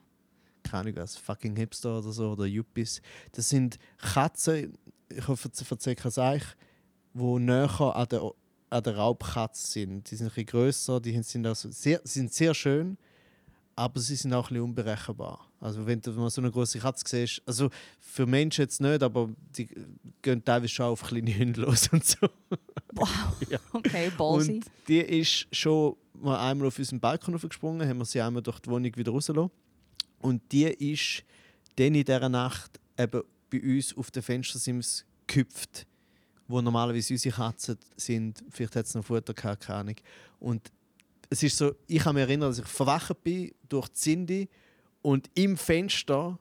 keine Ahnung was, fucking Hipster oder so, oder Yuppies. Das sind Katzen, ich hoffe, ich erzähle es euch, die näher an der, an der Raubkatze sind. Die sind ein bisschen grösser, die sind, also sehr, sind sehr schön, aber sie sind auch ein bisschen unberechenbar. Also wenn du mal so eine große Katze siehst, also für Menschen jetzt nicht, aber die gehen teilweise schon auf kleine Hunde los und so. Wow, Ja. okay, ballsy. Und die ist schon mal einmal auf unseren Balkon gesprungen, haben wir sie einmal durch die Wohnung wieder rausgelassen. Und die ist dann in dieser Nacht eben bei uns auf den Fenstersims gehüpft, wo normalerweise unsere Katzen sind. Vielleicht hat es noch Futter gehabt, keine Ahnung. Und es ist so, ich kann mich erinnern, dass ich verwacht bin durch die Cindy und im Fenster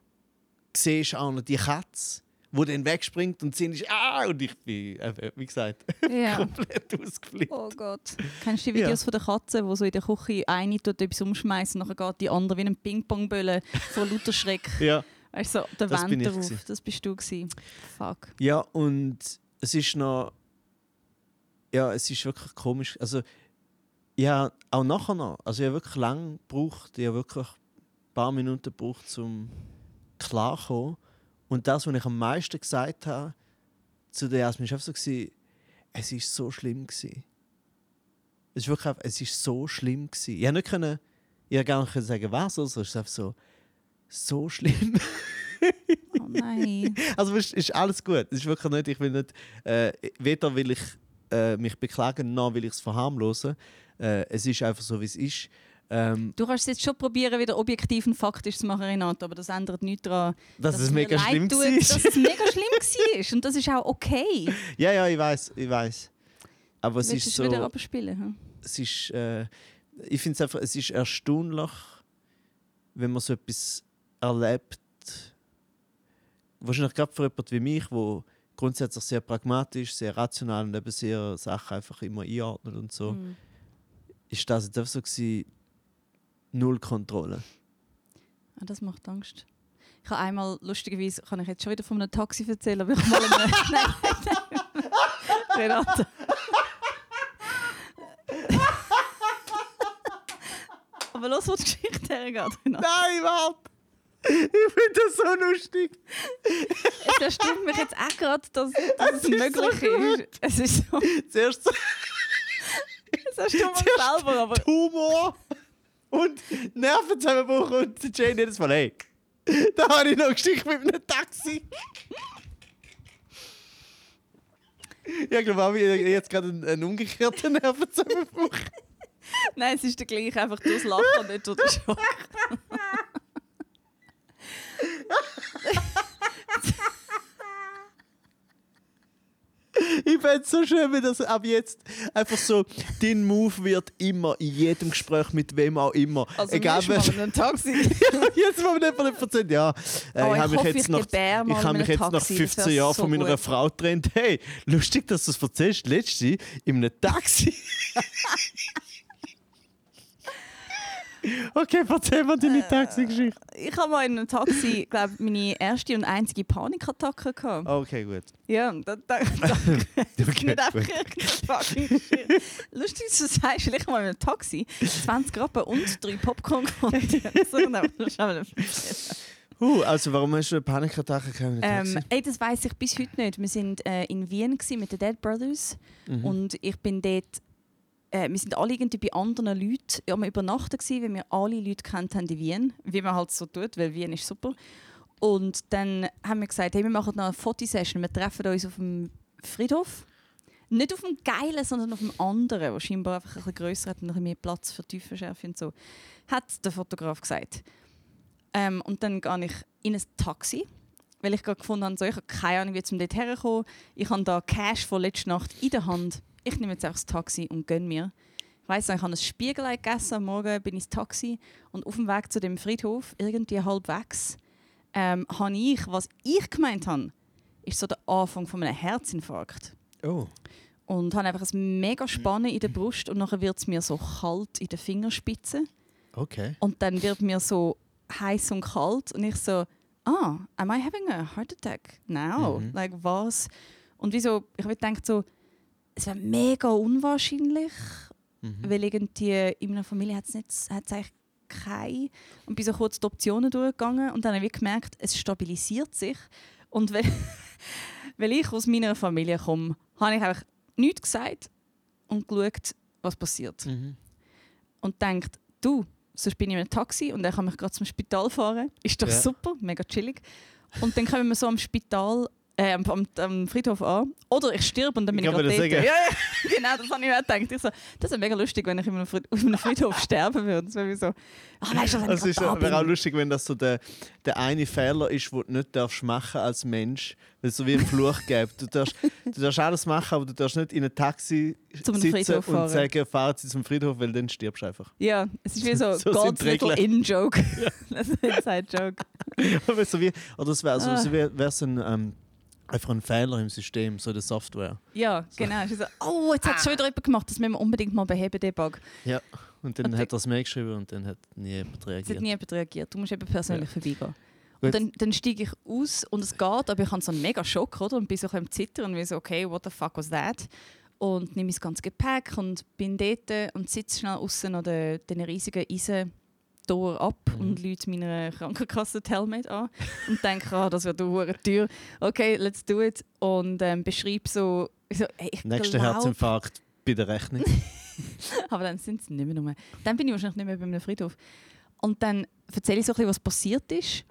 siehst du auch noch die Katze, die dann wegspringt und Cindy ist «Ah!» und ich bin, eben, wie gesagt, Ja. komplett ausgeflippt. Oh Gott. Kennst du die Videos Ja. von der Katze, wo so in der Küche eine tut etwas umschmeißen und dann geht die andere wie ein Ping-Pong-Bölle vor lauter Schreck. Ja. Weißt du, so, der Das Wand gewesen. Das bist du gewesen. Fuck. Ja, und es ist noch. Ja, es ist wirklich komisch. Also, habe auch nachher noch. Also, ich habe wirklich lange gebraucht. Ich habe wirklich ein paar Minuten gebraucht, um klarzukommen. Und das, was ich am meisten gesagt habe zu der Jasmin, war so, gewesen, es war so schlimm. Gewesen. Es ist wirklich es ist so schlimm. Gewesen. Ich konnte nicht, können, ich gar nicht können sagen, was, also es ist einfach so, so schlimm. Oh nein. Also es ist alles gut. Es ist wirklich nicht, ich will nicht, äh, weder will ich äh, mich beklagen, noch will ich es verharmlosen. Äh, es ist einfach so, wie es ist. Ähm, Du kannst es jetzt schon probieren, wieder objektiv und faktisch zu machen, Renato, aber das ändert nichts daran, dass, es mir mega leid schlimm tut, war. dass es mega schlimm war. Und das ist auch okay. ja, ja, ich weiß, ich weiß. Aber es ist es so, wieder abspielen? Hm? es ist, äh, ich finde es einfach, es ist erstaunlich, wenn man so etwas erlebt, wahrscheinlich gerade für jemanden wie mich, wo grundsätzlich sehr pragmatisch, sehr rational und eben sehr Sachen einfach immer einordnet und so, Mhm. ist das jetzt einfach so gewesen, null Kontrolle. Ah, das macht Angst. Ich habe einmal, lustigerweise, kann ich jetzt schon wieder von einem Taxi erzählen, aber ich mal eine... nein, nein, nein. Renate. aber los, wo die Geschichte hergeht, Renate. Nein, warte! Ich finde das so lustig. Es erstaunt mich jetzt auch gerade, dass, dass es Es ist so möglich ist. Es ist so... Zuerst so Es erstaunt mich selber, aber... Humor und Nervenzusammenbruch und Jane jedes Mal, hey, da habe ich noch Geschichte mit einem Taxi. Ja, ich glaube, ich habe jetzt gerade einen, einen umgekehrten Nervenzusammenbruch. Nein, es ist der gleiche, einfach durchs Lachen und nicht durch den Schock. Ich fände es so schön, wenn das ab jetzt einfach so, dein Move wird immer in jedem Gespräch mit wem auch immer. Also Egal, Egal, wer, mal in einem Taxi. jetzt mal nicht von erzählt, ja, äh, Oh, ich ich habe mich jetzt mal ich habe in mich jetzt nach Taxi, das 15 wär Jahren so von meiner gut. Frau getrennt. Hey, lustig, dass du es erzählst. Letzte in einem Taxi. okay, erzähl mal Äh, deine Taxi-Geschichte. Ich habe mal in einem Taxi, glaube meine erste und einzige Panikattacke gehabt. Okay, gut. Ja, da, da, da Okay, nicht einfach fucking. Lustig, dass du sagst, ich mal in einem Taxi 20 Rappen und drei Popcorn geholt. So, aber nicht- Uh, also warum hast du eine Panikattacke gehabt ähm, ey, das weiß ich bis heute nicht. Wir sind äh, in Wien mit den Dead Brothers Mhm. und ich bin dort. Äh, wir sind alle irgendwie bei anderen Leuten am Übernachten gewesen, weil wir alle Leute kennt haben in Wien, wie man halt so tut, weil Wien ist super. Und dann haben wir gesagt, hey, wir machen noch eine Fotosession. Wir treffen uns auf dem Friedhof. Nicht auf dem geilen, sondern auf dem anderen, der scheinbar einfach ein grösser hat und ein mehr Platz für Tiefenschärfe und so. Hat der Fotograf gesagt. Ähm, und dann gehe ich in ein Taxi, weil ich gerade gefunden habe, so, ich habe keine Ahnung, wie zum dort herkommen. Ich habe da Cash von letzter Nacht in der Hand. Ich nehme jetzt einfach das Taxi und gönne mir. Ich weiss noch, ich habe ein Spiegelei gegessen, am Morgen bin ich ins Taxi und auf dem Weg zu dem Friedhof, irgendwie halbwegs, ähm, habe ich, was ich gemeint habe, ist so der Anfang von einem Herzinfarkt. Oh. Und habe einfach ein mega Spannen in der Brust und nachher wird es mir so kalt in den Fingerspitzen. Okay. Und dann wird mir so heiß und kalt und ich so, ah, am I having a heart attack now? Mhm. Like was? Und wieso, ich habe gedacht so, es wäre mega unwahrscheinlich, Mhm. weil irgendwie in meiner Familie hat es eigentlich keine. Und bin so kurz die Optionen durchgegangen und dann habe ich gemerkt, es stabilisiert sich. Und weil, weil ich aus meiner Familie komme, habe ich einfach nichts gesagt und geschaut, was passiert Mhm. und denkt, du, sonst bin ich in einem Taxi und er kann mich gerade zum Spital fahren. Ist doch Ja. super, mega chillig. Und dann kommen wir so am Spital, äh, am, am, Friedhof an. Oder ich sterbe und dann bin Ich ich, gerade das Ja, ja, genau, das habe ich auch gedacht. Ich so, das wäre mega lustig, wenn ich auf einem Friedhof sterben würde. Das wäre so, ah, weißt du, wenn Es ich ist, gerade da wäre auch lustig, wenn das so der, der eine Fehler ist, den du nicht darfst machen als Mensch, weil es so wie ein Fluch gibt. Du darfst, du darfst alles machen, aber du darfst nicht in ein Taxi Zum sitzen und fahren. sagen, fahren Sie zum Friedhof, weil dann stirbst du einfach. Ja, es ist wie so, So God's little. In-Joke. das ist ein Inside-Joke. Aber so wie, oder es wäre so, Ah. so wie, wär's ein, ähm, einfach ein Fehler im System, so der Software. Ja, genau. Es ist so, oh, jetzt hat es schon wieder jemand gemacht, das müssen wir unbedingt mal beheben, den Bug. Ja. Und dann Und hat er es mir geschrieben und dann hat nie jemand Es reagiert. hat nie jemand reagiert. Du musst eben persönlich vorbeigehen. Gut. Und dann, dann steige ich aus und es geht, aber ich habe so einen mega Schock oder? und bin so am Zittern und wie so, okay, what the fuck was that? Und nehme mein ganzes Gepäck und bin dort und sitze schnell außen an den, den riesigen Eisentor ab Mhm. und lüte meiner Krankenkasse Helmet an und denke, ah, das wird eine Tür. Okay, let's do it. Und ähm, beschreibe so, so hey, Nächster glaub- Herzinfarkt bei der Rechnung. aber dann sind sie nicht mehr nur. Dann bin ich wahrscheinlich nicht mehr bei einem Friedhof. Und dann erzähle ich so ein bisschen, was passiert ist.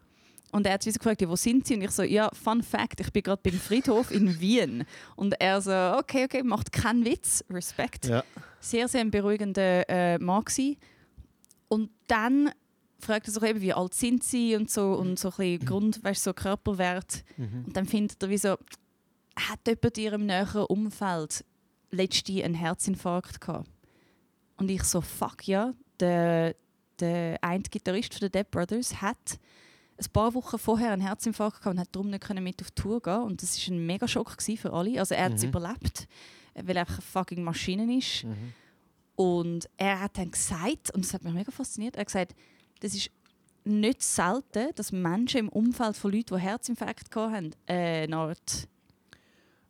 Und er hat mich so gefragt, ja, wo sind sie? Und ich so, ja, Fun Fact, ich bin gerade beim Friedhof in Wien. Und er so, okay, okay, macht keinen Witz, Respekt. ja. Sehr, sehr ein beruhigender äh, Mann gewesen. Und dann fragt er sich eben, wie alt sind sie und so und so ein bisschen Grund, weißt, so Körperwert. Mhm. Und dann findet er wie so, hat jemand in ihrem näheren Umfeld letzte einen Herzinfarkt gehabt? Und ich so, fuck ja, der, der eine Gitarrist der Dead Brothers hat ein paar Wochen vorher einen Herzinfarkt gehabt und hat darum nicht mit auf die Tour gehen und das war ein mega Schock für alle. Also er hat es Mhm. überlebt, weil er einfach eine fucking Maschine ist. Und er hat dann gesagt, und das hat mich mega fasziniert, er hat gesagt, das ist nicht selten, dass Menschen im Umfeld von Leuten, die Herzinfarkt hatten, äh, eine Art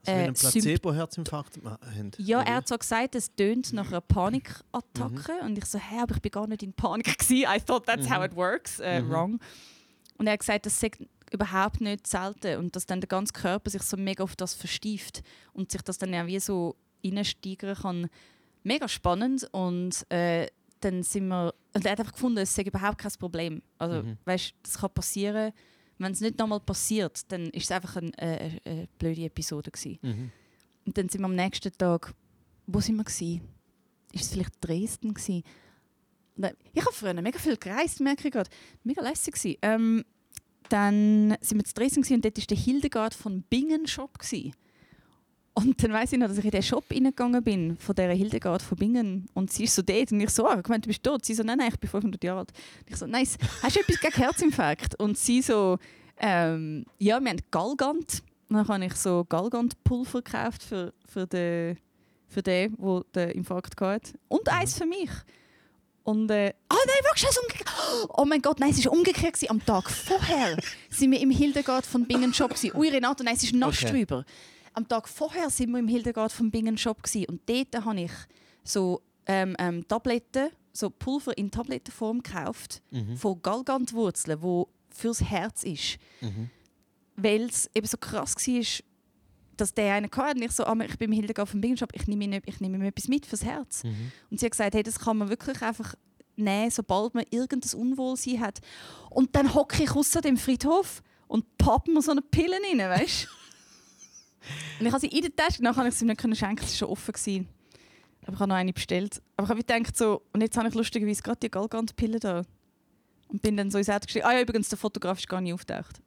Also Äh, Placebo-Herzinfarkt ma- haben. Ja, er hat so gesagt, es tönt nach einer Panikattacke. Und ich so, hä, aber ich bin gar nicht in Panik gewesen. I thought that's how it works. Äh, Mhm. Wrong. Und er hat gesagt, das sei überhaupt nicht selten und dass dann der ganze Körper sich so mega auf das verstieft und sich das dann ja wie so reinsteigern kann. Mega spannend und äh, dann sind wir, und er hat einfach gefunden, es sei überhaupt kein Problem. Also, Mhm. weißt, das kann passieren. Wenn es nicht nochmal passiert, dann ist es einfach eine, äh, eine blöde Episode gewesen. Mhm. Und dann sind wir am nächsten Tag, wo sind wir gsi? Ist es vielleicht Dresden? Nein, Ich habe früher mega viel gereist, merke ich gerade. Mega lässig gsi. Ähm, dann sind wir zu Dresden und dort war der Hildegard von Bingen Shop gsi. Und dann weiss ich noch, dass ich in den Shop reingegangen bin, von dieser Hildegard von Bingen. Und sie ist so dort. Und ich so, ah, ich meine, du bist tot. Sie so, nein, nein, ich bin 500 Jahre alt. Und ich so, nice. Hast du etwas gegen Herzinfarkt? Und sie so, ähm, ja, wir haben Galgant. Und dann habe ich so Galgant-Pulver gekauft für, für den, für den, der den Infarkt hatte. Und eins für mich. Und, äh, ah nein, wirklich, es umgekehrt. Oh mein Gott, nein, es war umgekehrt. gewesen. Am Tag vorher sind wir im Hildegard von Bingen Shop. gewesen. Ui, Renato, nein, es ist nass Okay. drüber. Am Tag vorher sind wir im Hildegard von Bingen Shop. gewesen. Und dort habe ich so ähm, ähm, Tabletten, so Pulver in Tablettenform gekauft, Mhm. von Galgantwurzeln, wo fürs Herz ist. Mhm. Weil es eben so krass war, dass der eine hatte. Und ich so, ah, ich bin im Hildegard vom Bingen Shop, ich nehme ihm, ich nehme ihm etwas mit fürs Herz. Mhm. Und sie hat gesagt, hey, das kann man wirklich einfach nehmen, sobald man irgendein Unwohlsein hat. Und dann hocke ich raus an dem Friedhof und pappe mir so eine Pille rein, weißt du? und ich habe sie in der Tasche, nachher konnte ich sie ihm nicht können schenken, sie war schon offen. Gewesen. Aber ich habe noch eine bestellt. Aber ich habe gedacht so, und jetzt habe ich lustigerweise gerade die Galgant-Pille da. Und bin dann so ins Auto geschrieben, ah ja, übrigens, der Fotograf ist gar nicht auftaucht.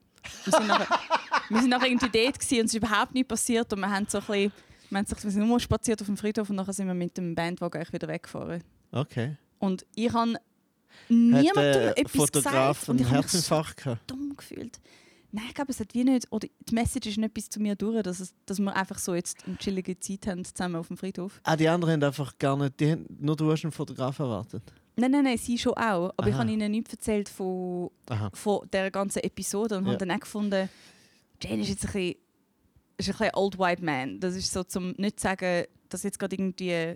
Wir sind nachher, wir sind nachher irgendwie dort gewesen und es ist überhaupt nichts passiert und wir haben so ein bisschen, wir, haben so, wir sind nur spaziert auf dem Friedhof und nachher sind wir mit dem Bandwagen eigentlich wieder weggefahren. Okay. Und ich habe Hat niemandem der etwas Fotograf gesagt und ich habe mich so dumm gefühlt. Nein, ich glaube, es hat wie nicht, oder die Message ist nicht bis zu mir durch, dass, es, dass wir einfach so jetzt eine chillige Zeit haben zusammen auf dem Friedhof. Ah, die anderen haben einfach gar nicht. Die haben, nur du hast einen Fotograf erwartet. Nein, nein, nein, sie schon auch. Aber ich Aha. habe ihnen nichts erzählt von, Aha. von dieser ganzen Episode und Ja. habe dann auch gefunden, Jane ist jetzt ein bisschen, ist ein bisschen old white man. Das ist so zum nicht zu sagen, dass jetzt gerade irgendwie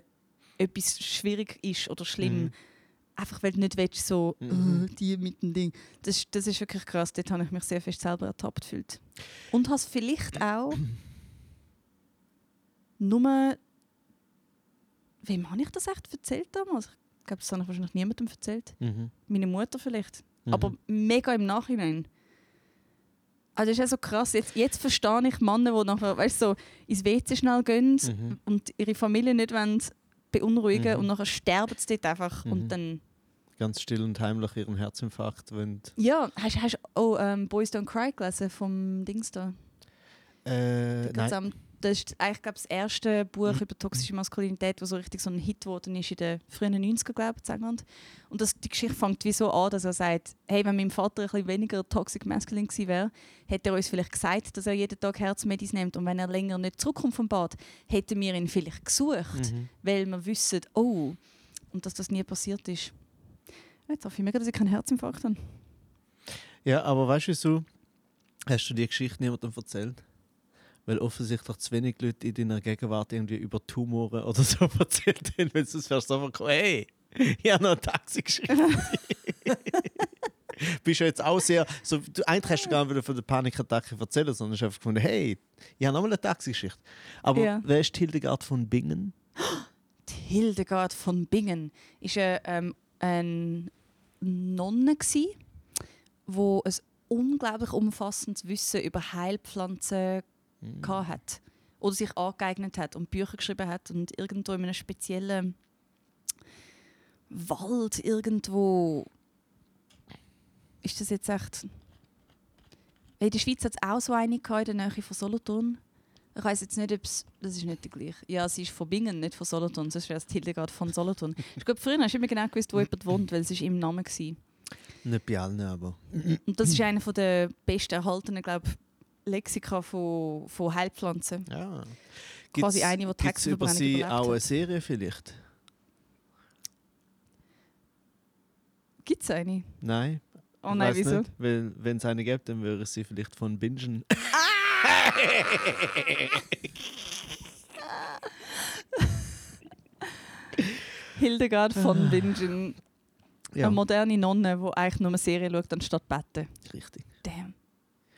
etwas schwierig ist oder schlimm. Mhm. Einfach weil du nicht willst, so Mhm. «Äh, die mit dem Ding. Das, ist- das ist wirklich krass. Dort habe ich mich sehr fest selber ertappt gefühlt. Und es vielleicht auch nur... Wem habe ich das echt erzählt damals? Ich glaube, das habe ich wahrscheinlich niemandem erzählt. Mhm. Meine Mutter vielleicht. Mhm. Aber mega im Nachhinein. Also das ist ja so krass. Jetzt, jetzt verstehe ich Männer, die nachher weißt, so ins WC schnell gehen Mhm. und ihre Familie nicht wollen beunruhigen Mhm. und nachher sterben sie dort einfach. Mhm. Und dann... Ganz still und heimlich ihren Herzinfarkt. Wenn, Ja, hast du oh, ähm, Boys Don't Cry gelesen vom Dings da? äh, nein. am- Das ist eigentlich glaub, das erste Buch über toxische Maskulinität, das so richtig so ein Hit geworden ist in den frühen 90er, glaube ich, in England. Und das, die Geschichte fängt wie so an, dass er sagt, hey, wenn mein Vater ein bisschen weniger toxic masculine gewesen wäre, hätte er uns vielleicht gesagt, dass er jeden Tag Herzmedis nimmt. Und wenn er länger nicht zurückkommt vom Bad, hätten wir ihn vielleicht gesucht, Mhm. weil wir wissen, oh, und dass das nie passiert ist. Jetzt hoffe ich mega, dass ich keinen Herzinfarkt habe. Ja, aber weißt du wieso? Hast du die Geschichte niemandem erzählt? Weil offensichtlich zu wenig Leute in deiner Gegenwart irgendwie über Tumoren oder so erzählt haben, wenn sonst wärst du einfach hey, ich habe noch eine Taxigeschichte. Bist du jetzt auch sehr, so, du, eigentlich hast du gar nicht wieder von der Panikattacke erzählen, sondern hast einfach gefunden, hey, ich habe noch mal eine Taxigeschichte. Aber Ja. wer ist Hildegard von Bingen? Die Hildegard von Bingen war ähm, eine Nonne, die ein unglaublich umfassendes Wissen über Heilpflanzen Mhm. hat. Oder sich angeeignet hat und Bücher geschrieben hat und irgendwo in einem speziellen Wald irgendwo ist das jetzt echt in der Schweiz hat es auch so eine in der Nähe von Solothurn Ich weiß jetzt nicht, ob es. Das ist nicht die gleiche. Ja, sie ist von Bingen, nicht von Solothurn. Sonst wäre es Hildegard von Solothurn. Ich glaube, früher hast du immer genau gewusst, wo jemand wohnt, weil es ist im Namen war. Nicht bei allen, aber. Und das ist einer der besten erhaltenen, glaube Lexika von, von Heilpflanzen. Ja. Quasi eine, die Gibt es über sie auch eine. Serie vielleicht? Gibt es eine? Nein. Oh nein, wieso? Nicht, weil, wenn es eine gibt, dann würde ich sie vielleicht von Bingen. Hildegard von Bingen. ja, Eine moderne Nonne, die eigentlich nur eine Serie schaut, anstatt beten. richtig. Damn.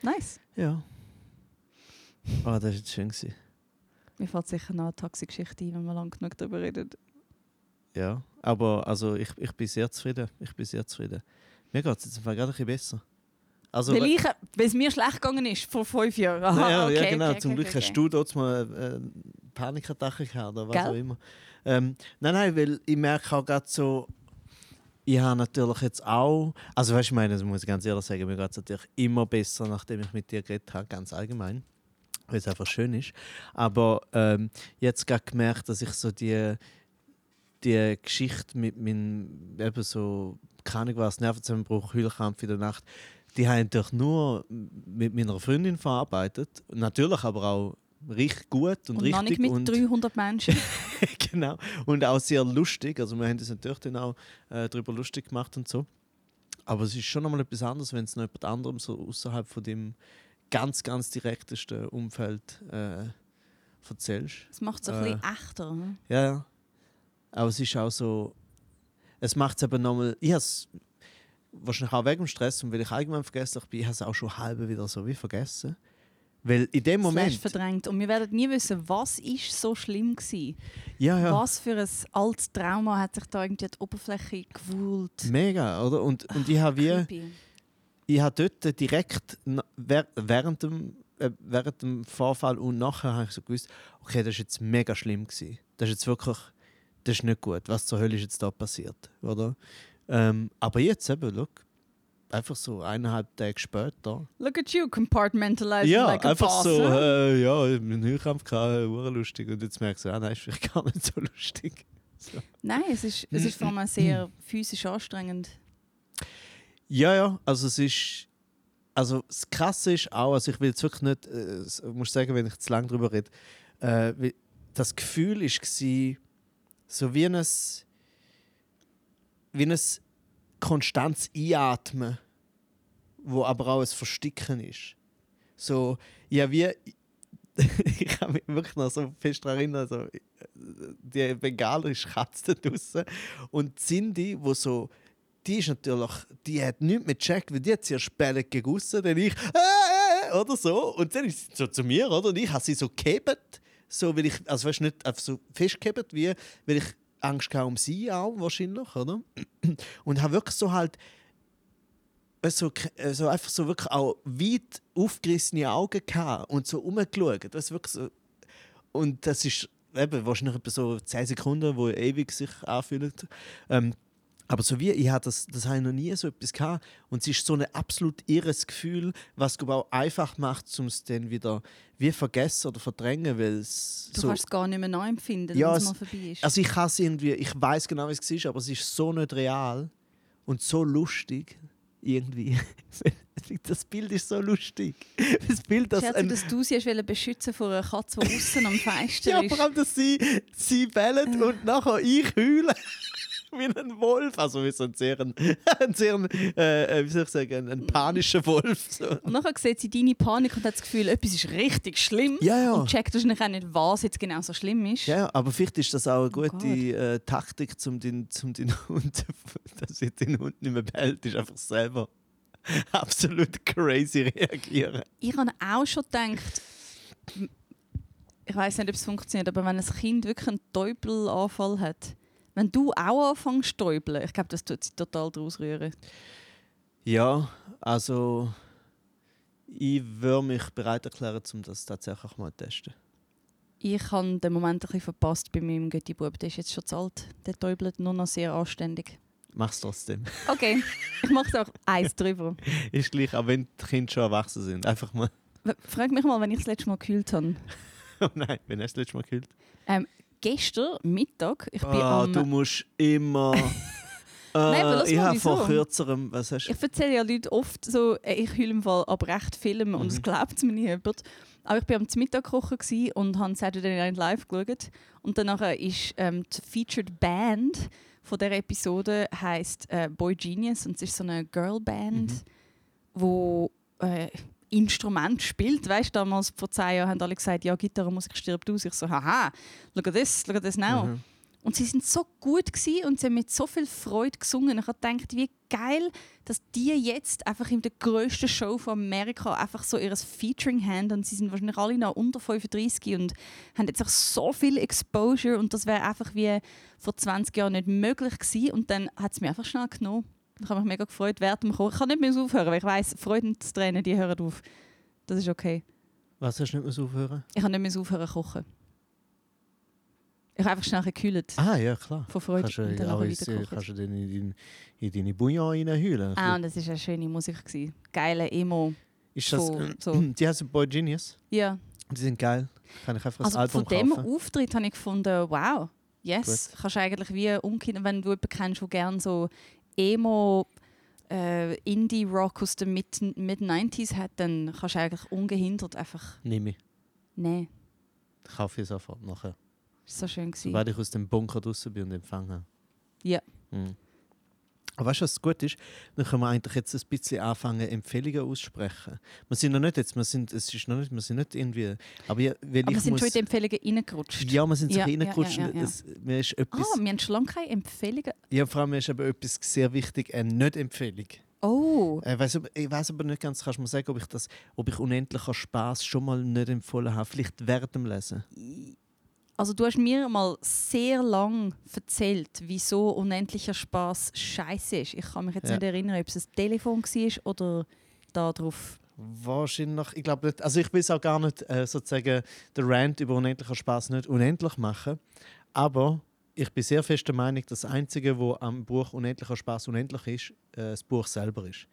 Nice. Ja. Ah, das war jetzt schön. Gewesen. Mir fällt sicher noch eine Taxi-Geschichte ein, wenn wir lang genug darüber reden. Ja, aber also ich, ich bin sehr zufrieden. Ich bin sehr zufrieden. Mir geht es jetzt gerade ein bisschen besser. Also, weil es mir schlecht gegangen ist vor fünf Jahren. Aha, ja, okay, ja, genau. okay, Zum okay, Glück hast du dort mal äh, Panikattacke gehabt oder was Gell? auch immer. Ähm, nein, nein, weil ich merke auch gerade so, ich habe natürlich jetzt auch, also weißt du, ich meine, das muss ich ganz ehrlich sagen, mir geht es natürlich immer besser, nachdem ich mit dir geredet habe, ganz allgemein, weil es einfach schön ist. Aber ähm, jetzt gerade gemerkt, dass ich so die, die Geschichte mit meinem, eben so, keine Ahnung was, Nervenzusammenbruch, Heulkrampf in der Nacht, die habe ich natürlich nur mit meiner Freundin verarbeitet. Natürlich aber auch richtig gut und, Und noch nicht richtig. mit und, 300 Menschen. genau. Und auch sehr lustig. Also wir haben das natürlich dann auch äh, darüber lustig gemacht und so. Aber es ist schon nochmal etwas anderes, wenn es noch jemand anderem so außerhalb von dem ganz, ganz direktesten Umfeld äh, erzählst. Das macht es ein Äh. bisschen echter. ne? Ja, ja. Aber es ist auch so. Es macht es eben nochmal. Ich habe es wahrscheinlich auch wegen dem Stress und weil ich allgemein vergessen habe, ich habe es auch schon halb wieder so wie vergessen. Weil in dem Slash Moment. verdrängt. Und wir werden nie wissen, was ist so schlimm war. Ja, ja. Was für ein altes Trauma hat sich da irgendwie an die Oberfläche gewühlt. Mega, oder? Und, und ich habe wie. Ich habe dort direkt während dem, äh, während dem Vorfall und nachher habe ich so gewusst, okay, das ist jetzt mega schlimm gewesen. Das ist jetzt wirklich, das ist nicht gut. Was zur Hölle ist jetzt da passiert, oder? Ähm, aber jetzt eben, look, einfach so eineinhalb Tage später. Look at you, compartmentalizing ja, like a einfach boss. so, äh, ja, ich bin Höchkampf gehabt, äh, lustig. Und jetzt merkst du, ah, nein, ist vielleicht gar nicht so lustig. Nein, es ist, es ist vor allem sehr physisch anstrengend. Ja, ja, also es ist. Also das Krasse ist auch, also ich will jetzt wirklich nicht, äh, ich muss sagen, wenn ich zu lange darüber rede, äh, das Gefühl war so wie ein, wie ein konstantes Einatmen, wo aber auch ein Versticken ist. So, ja, wie, ich kann mich wirklich noch so fest daran erinnern, so, äh, die bengalische Katze draußen und Cindy, wo so die ist natürlich, die hat nichts mehr gecheckt, weil die hat sie erst spät gegossen, dann ich, äh, äh, oder so. Und dann ist sie so zu mir, oder? Und ich habe sie so gehebt, so, weil ich, also weißt du, nicht einfach so festgehebt, wie, weil ich Angst hatte um sie auch, wahrscheinlich, oder? Und habe wirklich so halt, äh, so, äh, so einfach so wirklich auch weit aufgerissene Augen gehabt und so rumgeschaut. Das wirklich so, und das ist eben wahrscheinlich etwa so 10 Sekunden, wo ewig sich anfühlt. Ähm, aber so wie, ich habe das, das habe ich noch nie so etwas gehabt. Und es ist so ein absolut irres Gefühl, was auch einfach macht, um es dann wieder wie vergessen oder verdrängen, weil es Du so... kannst es gar nicht mehr nachempfinden, Ja, wenn es mal vorbei ist. Also ich kann es irgendwie, ich weiß genau, wie es war, aber es ist so nicht real und so lustig irgendwie. Das Bild ist so lustig. Das Bild, dass Scherze, ein, dass du sie hast beschützen vor einer Katze, die außen am Fenster ja, ist. vor allem, dass sie, sie bellen und nachher ich heule. Wie ein Wolf. Also wie so ein sehr, ein, ein sehr äh, äh, wie soll ich sagen, ein, panischer Wolf. So. Und nachher sieht sie deine Panik und hat das Gefühl, etwas ist richtig schlimm. Ja, ja. Und checkt wahrscheinlich auch nicht, was jetzt genau so schlimm ist. Ja, aber vielleicht ist das auch eine Oh gute äh, Taktik, um den, zum den Hund, dass jetzt den Hund nicht mehr bellt, ist einfach selber absolut crazy reagieren. Ich habe auch schon gedacht, ich weiß nicht, ob es funktioniert, aber wenn ein Kind wirklich einen Teubelanfall hat, wenn du auch anfängst zu täubeln, ich glaube, das tut sie total daraus rühren. Ja, also ich würde mich bereit erklären, um das tatsächlich mal zu testen. Ich habe den Moment ein bisschen verpasst bei meinem Götti-Bub. Der ist jetzt schon zu alt. Der täubelt nur noch sehr anständig. Mach's trotzdem. Okay, ich mache es auch eins drüber. Ist gleich, auch wenn die Kinder schon erwachsen sind. Einfach mal. Frag mich mal, wenn ich das letzte Mal gekühlt habe. oh nein, wenn hast du das letzte Mal gekühlt? Ähm, gestern Mittag, ich bin Ah, am... du musst immer. Nein, aber ich habe vor kürzerem. Was hast du? Ich erzähle ja Leuten oft so, äh, ich heule im Fall ab recht Film und es Mhm. glaubt mir nie jemand. Aber ich war am Mittag kochen und habe Saturday Night Live geschaut. Und danach ist ähm, die Featured Band von dieser Episode heisst äh, Boy Genius und es ist so eine Girlband, Mhm. wo äh, Instrument spielt. Weißt du, damals vor zehn Jahren haben alle gesagt, ja, Gitarrenmusik stirbt aus. Ich so, haha, look at this, look at this now. Mhm. Und sie sind so gut gewesen und sie haben mit so viel Freude gesungen. Ich habe gedacht, wie geil, dass die jetzt einfach in der grössten Show von Amerika einfach so ihr Featuring haben und sie sind wahrscheinlich alle noch unter 35 und haben jetzt auch so viel Exposure und das wäre einfach wie vor 20 Jahren nicht möglich gewesen und dann hat es mir einfach schnell genommen. Ich habe mich mega gefreut während dem Kochen. Ich kann nicht mehr aufhören, weil ich weiss, Freudentränen, die hören auf. Das ist okay. Was hast du nicht mehr aufhören? Ich kann nicht mehr aufhören kochen. Ich habe einfach schnell gekühlt Ah, ja, klar. vor Freude Kannst du, und dann ins, weitergekocht. kannst du dann in, in deine Bouillon reinheulen. Ah, und das war eine schöne Musik. Gewesen. Geile Emo. ist das, von- so. Die heißen Boy Genius. Ja. Die sind geil. Kann ich einfach Also Album von dem kaufen. Auftritt habe ich gefunden, wow, yes. Kannst du eigentlich wie umkehren, wenn du jemanden kennst, der gerne so Emo, äh, Indie-Rock aus den Mid- Mid-90s hat, dann kannst du eigentlich ungehindert einfach, Nimm ich. nein, Ich kaufe ich sofort nachher. ist so schön gewesen. Sobald ich aus dem Bunker draußen bin und empfangen. Ja. Mhm. Aber weißt du, was gut ist? Dann können wir eigentlich jetzt ein bisschen anfangen, Empfehlungen aussprechen. Wir sind noch nicht jetzt, wir sind, es ist noch nicht, wir sind nicht irgendwie. Aber, ja, weil Aber wir sind muss, schon in die Empfehlungen reingerutscht. Ja, wir sind so Ja, reingerutscht. ja, ja, ja. Es, mir ist etwas, Ah, wir haben schon lange keine Empfehlungen. ja, vor allem mir ist aber etwas sehr wichtig, eine Nicht-Empfehlung. Oh, Ich weiß ich weiss aber nicht ganz, kannst du mir sagen, ob ich, das, ob ich unendlicher Spaß schon mal nicht empfohlen habe? Vielleicht während dem Lesen. Also du hast mir mal sehr lang erzählt, wieso unendlicher Spaß scheiße ist. Ich kann mich jetzt Ja. nicht erinnern, ob es ein Telefon war oder da drauf. Wahrscheinlich, ich glaube nicht. Also ich will es auch gar nicht äh, sozusagen den Rant über unendlicher Spaß nicht unendlich machen. Aber ich bin sehr fest der Meinung, dass das Einzige, wo am Buch unendlicher Spaß unendlich ist, äh, das Buch selber ist.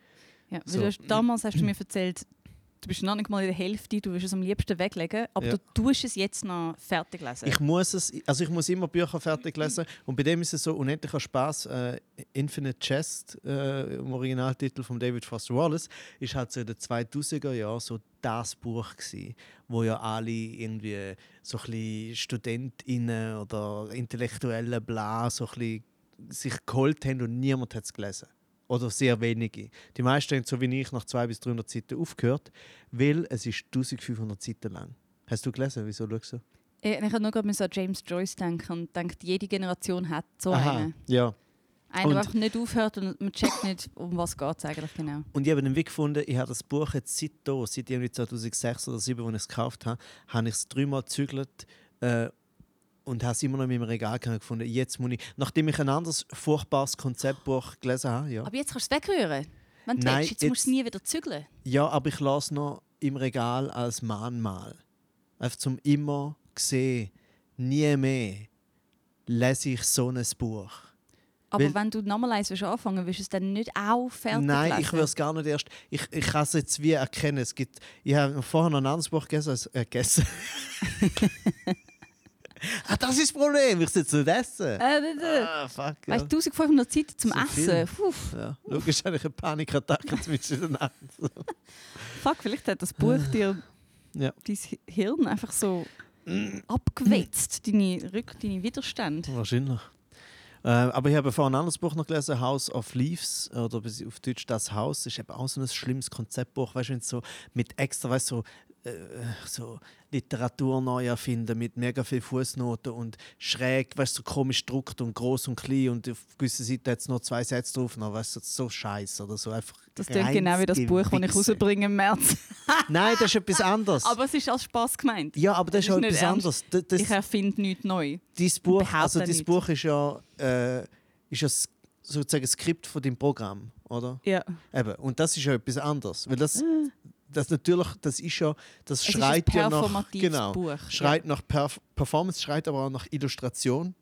Ja, weil So. hast, damals hast du mir erzählt, du bist noch nicht mal in der Hälfte, du willst es am liebsten weglegen, aber Ja. du tust es jetzt noch fertig lesen. Ich muss es, also ich muss immer Bücher fertig lesen und bei dem ist es so unendlicher Spaß. Äh, Infinite Chest äh, im Originaltitel von David Foster Wallace ist halt so in den 2000er Jahren so das Buch gsi, wo ja alle irgendwie so ein bisschen Studentinnen oder Intellektuelle bla so ein bisschen sich geholt haben und niemand hat es gelesen. Oder sehr wenige. Die meisten haben so wie ich nach 200 bis 300 Seiten aufgehört, weil es ist 1500 Seiten lang. Hast du gelesen? Wieso schaust du? Äh, ich habe nur gerade an James Joyce denken und denkt, jede Generation hat so einen. ja. Einer, der einfach nicht aufhört und man checkt nicht, um was geht es eigentlich genau. Und ich habe den Weg gefunden, ich habe das Buch jetzt seit da, seit irgendwie 2006 oder 2007, als ich es gekauft habe, habe ich es dreimal gezügelt äh, und habe es immer noch in meinem Regal gefunden. Jetzt muss ich, nachdem ich ein anderes furchtbares Konzeptbuch gelesen habe, ja, Aber jetzt kannst du es wegrühren. Wenn du Nein, willst, jetzt, musst du jetzt- es nie wieder zügeln. ja aber ich lasse es noch im Regal als Mahnmal. Einfach zum immer sehen, nie mehr lese ich so ein Buch. Aber Weil- wenn du nochmal eins willst anfangen willst du es dann nicht auch fertig Nein, lesen? ich will es gar nicht erst. Ich, ich kann es jetzt wie erkennen. Es gibt, ich habe vorher noch ein anderes Buch gegessen. als- Äh, gegessen. ah, das ist das Problem. Ich sitze nicht essen. Äh, äh. Ah, fuck. Weißt du, 1500 Seiten zum So Essen. Puh, Ja. Logisch habe ich eine Panikattacke in der Nacht. fuck, vielleicht hat das Buch dir Ja. dein Hirn einfach so abgewetzt, deine, Rück deine Widerstände. Wahrscheinlich. Äh, aber ich habe vorhin ein anderes Buch noch gelesen, House of Leaves, oder auf Deutsch Das Haus. Das ist eben auch so ein schlimmes Konzeptbuch, weißt du, wenn es so mit extra, weißt du, so, äh, so Literatur neu erfinden, mit mega viel Fußnoten und schräg, weißt du, so komisch gedruckt und groß und klein und auf gewissen Seiten hat es noch zwei Sätze drauf, noch, weißt du, so scheiße oder so einfach. Das klingt genau wie das Buch, das ich rausbringe im März. Nein, das ist etwas anderes. Aber es ist als Spaß gemeint. ja, aber das ist das auch ist etwas anderes. Das, das, ich erfinde nichts neu. Dein Buch, also dein. Buch ist ja, äh, ist ja sozusagen ein Skript von deinem Programm, oder? Ja. Eben. Und das ist ja etwas anderes, weil das, das natürlich, das ist ja, das Es schreit ja nach, genau, Buch. schreit nach Perf Performance, schreit aber auch nach Illustration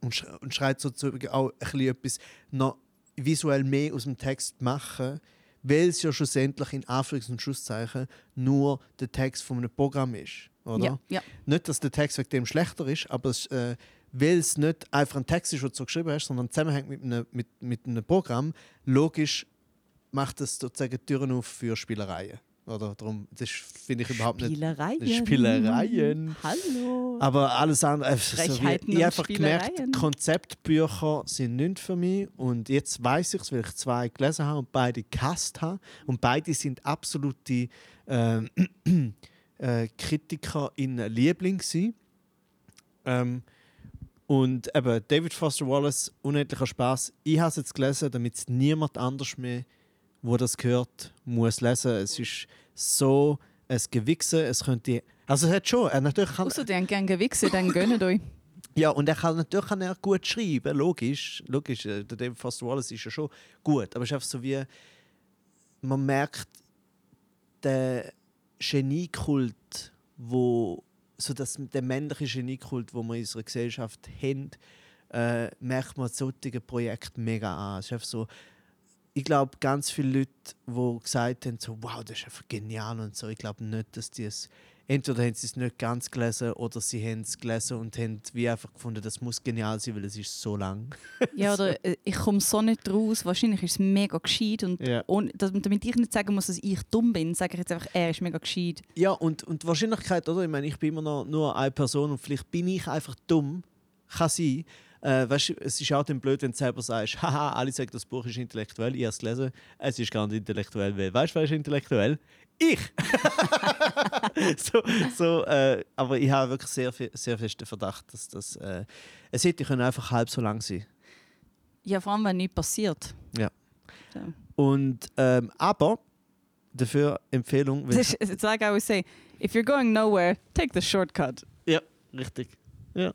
und, sch und schreit sozusagen auch ein bisschen etwas noch visuell mehr aus dem Text machen, weil es ja schlussendlich in Anführungs- und Schlusszeichen nur der Text von einem Programm ist. oder? Ja, ja. Nicht, dass der Text wegen dem schlechter ist, aber es, äh, weil es nicht einfach ein Text ist, den du so geschrieben hast, sondern zusammenhängt mit einem, mit, mit einem Programm, logisch macht es sozusagen Türen auf für Spielereien. Oder darum, das finde ich überhaupt nicht. Spielereien. Spielereien. Hallo. Aber alles andere, äh, so ich und einfach gemerkt. Konzeptbücher sind nicht für mich. Und jetzt weiß ich es, weil ich zwei gelesen habe und beide gehasst habe. Und beide sind absolute ähm, äh, Kritiker in Liebling. Ähm, und eben David Foster Wallace, unendlicher Spaß. Ich habe es jetzt gelesen, damit es niemand anders mehr, wo das gehört, muss lesen. Es ist so ein Gewichse. Es könnte, also es hat schon, er natürlich kann, Außer die haben gerne gewichsen, dann gönnt euch. ja, und er kann natürlich kann er gut schreiben, logisch. Logisch, äh, der David Foster Wallace ist ja schon gut. Aber es ist einfach so wie, man merkt den Geniekult, wo so das, der männliche Geniekult, wo wir in unserer Gesellschaft haben, äh, merkt man solche Projekte mega an. Es ist einfach so, ich glaube, ganz viele Leute, die gesagt haben, so, wow, das ist einfach genial und so, ich glaube nicht, dass die es, entweder haben sie es nicht ganz gelesen oder sie haben es gelesen und haben wie einfach gefunden, das muss genial sein, weil es ist so lang. Ja, oder äh, ich komme so nicht raus. Wahrscheinlich ist es mega gescheit. Und Ja. dass- damit ich nicht sagen muss, dass ich dumm bin, sage ich jetzt einfach, er ist mega gescheit. Ja, und, und die Wahrscheinlichkeit, oder? Ich meine, ich bin immer noch nur eine Person und vielleicht bin ich einfach dumm. Kann sein. Äh, weißt, du, es ist auch dann blöd, wenn du selber sagst, haha, alle sagen, das Buch ist intellektuell, ich habe es gelesen. Es ist gar nicht intellektuell, weil, weißt du, wer ist intellektuell? Ich! so, so, äh, aber ich habe wirklich sehr, sehr festen Verdacht, dass das. Äh, es hätte können einfach halb so lang sein Ja, vor allem, wenn nichts passiert. Ja. So. Und, ähm, aber dafür Empfehlung. ist, it's like I always say, if you're going nowhere, take the shortcut. Ja, richtig. Ja.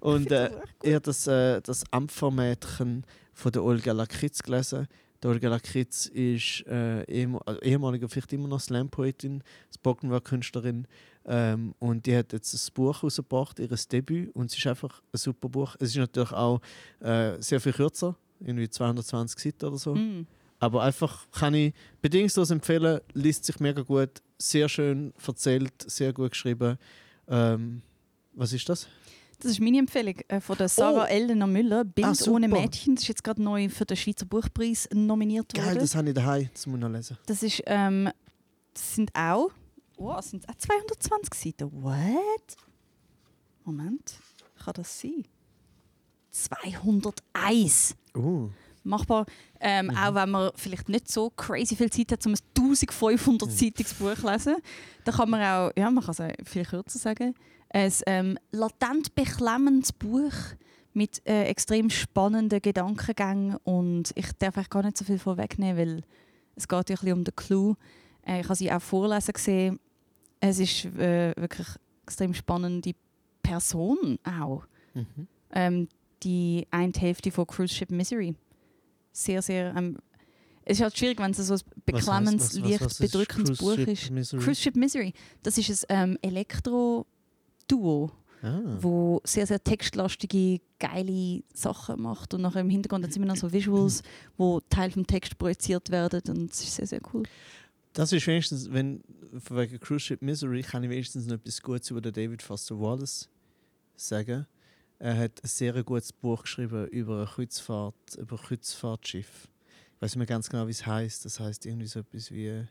Und äh, ich habe das, äh, das Ampfermädchen von der Olga Lakritz gelesen. Die Olga Lakritz ist äh, ehem also ehemalige, vielleicht immer noch Slam-Poetin, Spoken-Word-Künstlerin. Ähm, und die hat jetzt ein Buch rausgebracht, ihr Debüt. Und es ist einfach ein super Buch. Es ist natürlich auch äh, sehr viel kürzer, irgendwie 220 Seiten oder so. Mm. Aber einfach kann ich bedingungslos empfehlen, liest sich mega gut, sehr schön erzählt, sehr gut geschrieben. Ähm, was ist das? Das ist meine Empfehlung äh, von der Sarah Oh. Elena Müller. Bild Ah, ohne Mädchen. Das ist jetzt gerade neu für den Schweizer Buchpreis nominiert Geil, worden. das habe ich daheim, das muss ich noch lesen. Das ist, ähm, das sind auch, oh, das sind auch 220 Seiten. What? Moment, kann das sein? 201. Uh. Machbar. Ähm, Auch wenn man vielleicht nicht so crazy viel Zeit hat, um ein 1500 seitiges Buch zu lesen, dann kann man auch, ja, man kann es auch viel kürzer sagen, ein ähm, latent beklemmendes Buch mit äh, extrem spannenden Gedankengängen und ich darf eigentlich gar nicht so viel vorwegnehmen, weil es geht ja ein bisschen um den Clou. Äh, ich habe sie auch vorlesen gesehen. Es ist äh, wirklich extrem spannende Person auch. Mhm. Ähm, die eine Hälfte von Cruise Ship Misery. Sehr, sehr. Ähm, es ist halt schwierig, wenn es so ein beklemmendes, leicht bedrückendes Buch ist. Misery? Cruise Ship Misery. Das ist ein ähm, Elektro-Duo, Ah. wo sehr, sehr textlastige, geile Sachen macht. Und nachher im Hintergrund es immer noch so Visuals, wo Teil vom Text projiziert werden. Und es ist sehr, sehr cool. Das ist wenigstens, wenn von wegen Cruise Ship Misery kann ich wenigstens noch etwas Gutes über den David Foster Wallace sagen. Er hat ein sehr gutes Buch geschrieben über eine Kreuzfahrt, über ein Kreuzfahrtschiff. Ich weiß nicht mehr ganz genau, wie es heißt. Das heißt irgendwie so etwas wie.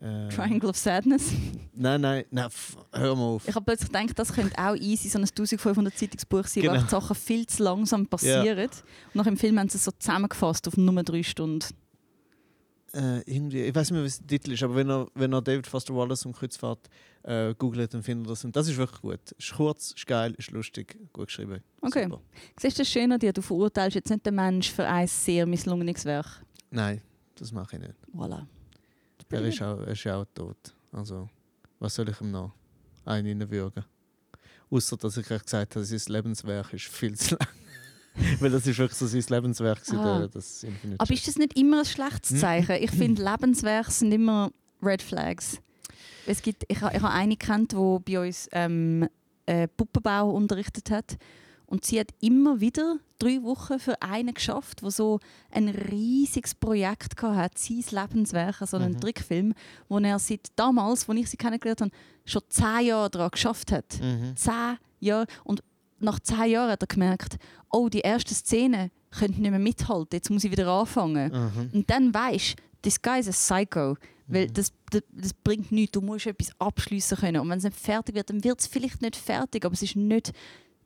Äh, Triangle of Sadness. Nein, nein, nein, hör mal auf. Ich habe plötzlich gedacht, das könnte auch easy so ein 1500 seitiges Buch sein, Genau. einfach die Sachen viel zu langsam passieren. Und nach dem Film haben sie es so zusammengefasst auf nur drei Stunden. äh, irgendwie, ich weiß nicht mehr, was der Titel ist, aber wenn er, wenn er David Foster Wallace und Kreuzfahrt äh, googelt, dann findet er das. Und das ist wirklich gut. Ist kurz, ist geil, ist lustig, gut geschrieben. Okay. Super. Siehst du das schön an dir? Du verurteilst jetzt nicht den Mensch für ein sehr misslungenes Werk. Nein, das mache ich nicht. Voilà. Er ist, auch, er ist auch tot. Also, was soll ich ihm noch einen reinwürgen? Außer dass ich gesagt habe, sein Lebenswerk ist viel zu lang. Weil das ist wirklich so sein Lebenswerk, Ah. der- das Infinite Aber ist das nicht immer ein schlechtes Zeichen? Ich finde, Lebenswerke sind immer Red Flags. Es gibt, ich habe ich ha eine kennt, die bei uns ähm, äh, Puppenbau unterrichtet hat. Und sie hat immer wieder drei Wochen für einen geschafft, der so ein riesiges Projekt hatte, sein Lebenswerk, also einen Mhm. Trickfilm, wo er seit damals, als ich sie kennengelernt habe, schon zehn Jahre daran geschafft hat. Mhm. Zehn Jahre. Und nach zehn Jahren hat er gemerkt, oh, die ersten Szenen können nicht mehr mithalten, jetzt muss ich wieder anfangen. Mhm. Und dann weisst du, this guy is a psycho. Weil das, das, das bringt nichts, du musst etwas abschließen können. Und wenn es nicht fertig wird, dann wird es vielleicht nicht fertig, aber es ist nicht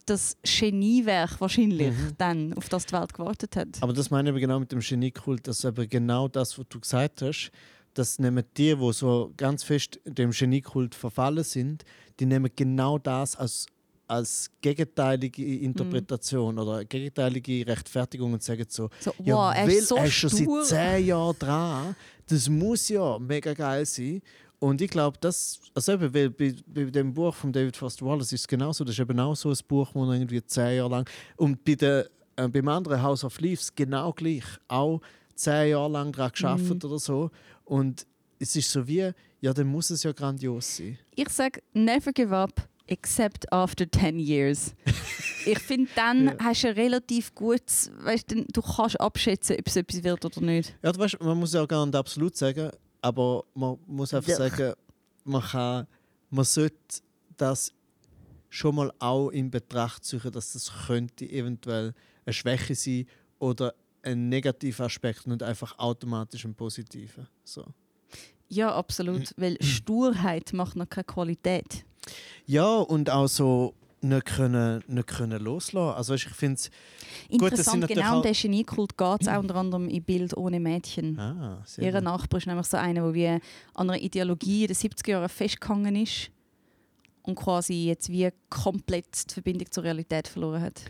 das Geniewerk wahrscheinlich, Mhm. dann, auf das die Welt gewartet hat. Aber das meine ich genau mit dem Geniekult, dass eben genau das, was du gesagt hast, dass nehmen die, die so ganz fest dem Geniekult verfallen sind, die nehmen genau das als, als gegenteilige Interpretation oder gegenteilige Rechtfertigung und sagen so, So, ja, wow, er weil ist so er ist schon seit zehn Jahren dran, das muss ja mega geil sein. Und ich glaube, das, also eben, weil bei, bei dem Buch von David Foster Wallace ist es genauso. Das ist eben auch so ein Buch, das irgendwie zehn Jahre lang. Und bei der, äh, beim anderen House of Leaves genau gleich. Auch zehn Jahre lang daran geschafft Mhm. oder so. Und es ist so wie, ja, dann muss es ja grandios sein. Ich sage, never give up, except after 10 years. ich finde, dann Ja. hast du ein relativ gutes, weißt du, du kannst abschätzen, ob es etwas wird oder nicht. Ja, du weißt, man muss ja auch gar nicht absolut sagen, aber man muss einfach Doch. sagen, man kann, man sollte das schon mal auch in Betracht ziehen, dass das könnte eventuell eine Schwäche sein oder ein negativer Aspekt und einfach automatisch ein positiver. So. Ja, absolut. Weil Sturheit macht noch keine Qualität. Ja, und auch so nicht können, nicht können loslassen. Also ich finde. Gut, Interessant, natürlich genau um den Geniekult geht es auch unter anderem in Bild ohne Mädchen. Ah, Ihr gut. Nachbar ist nämlich so einer, der wie an einer Ideologie in den 70er Jahren festgehangen ist und quasi jetzt wie komplett die Verbindung zur Realität verloren hat.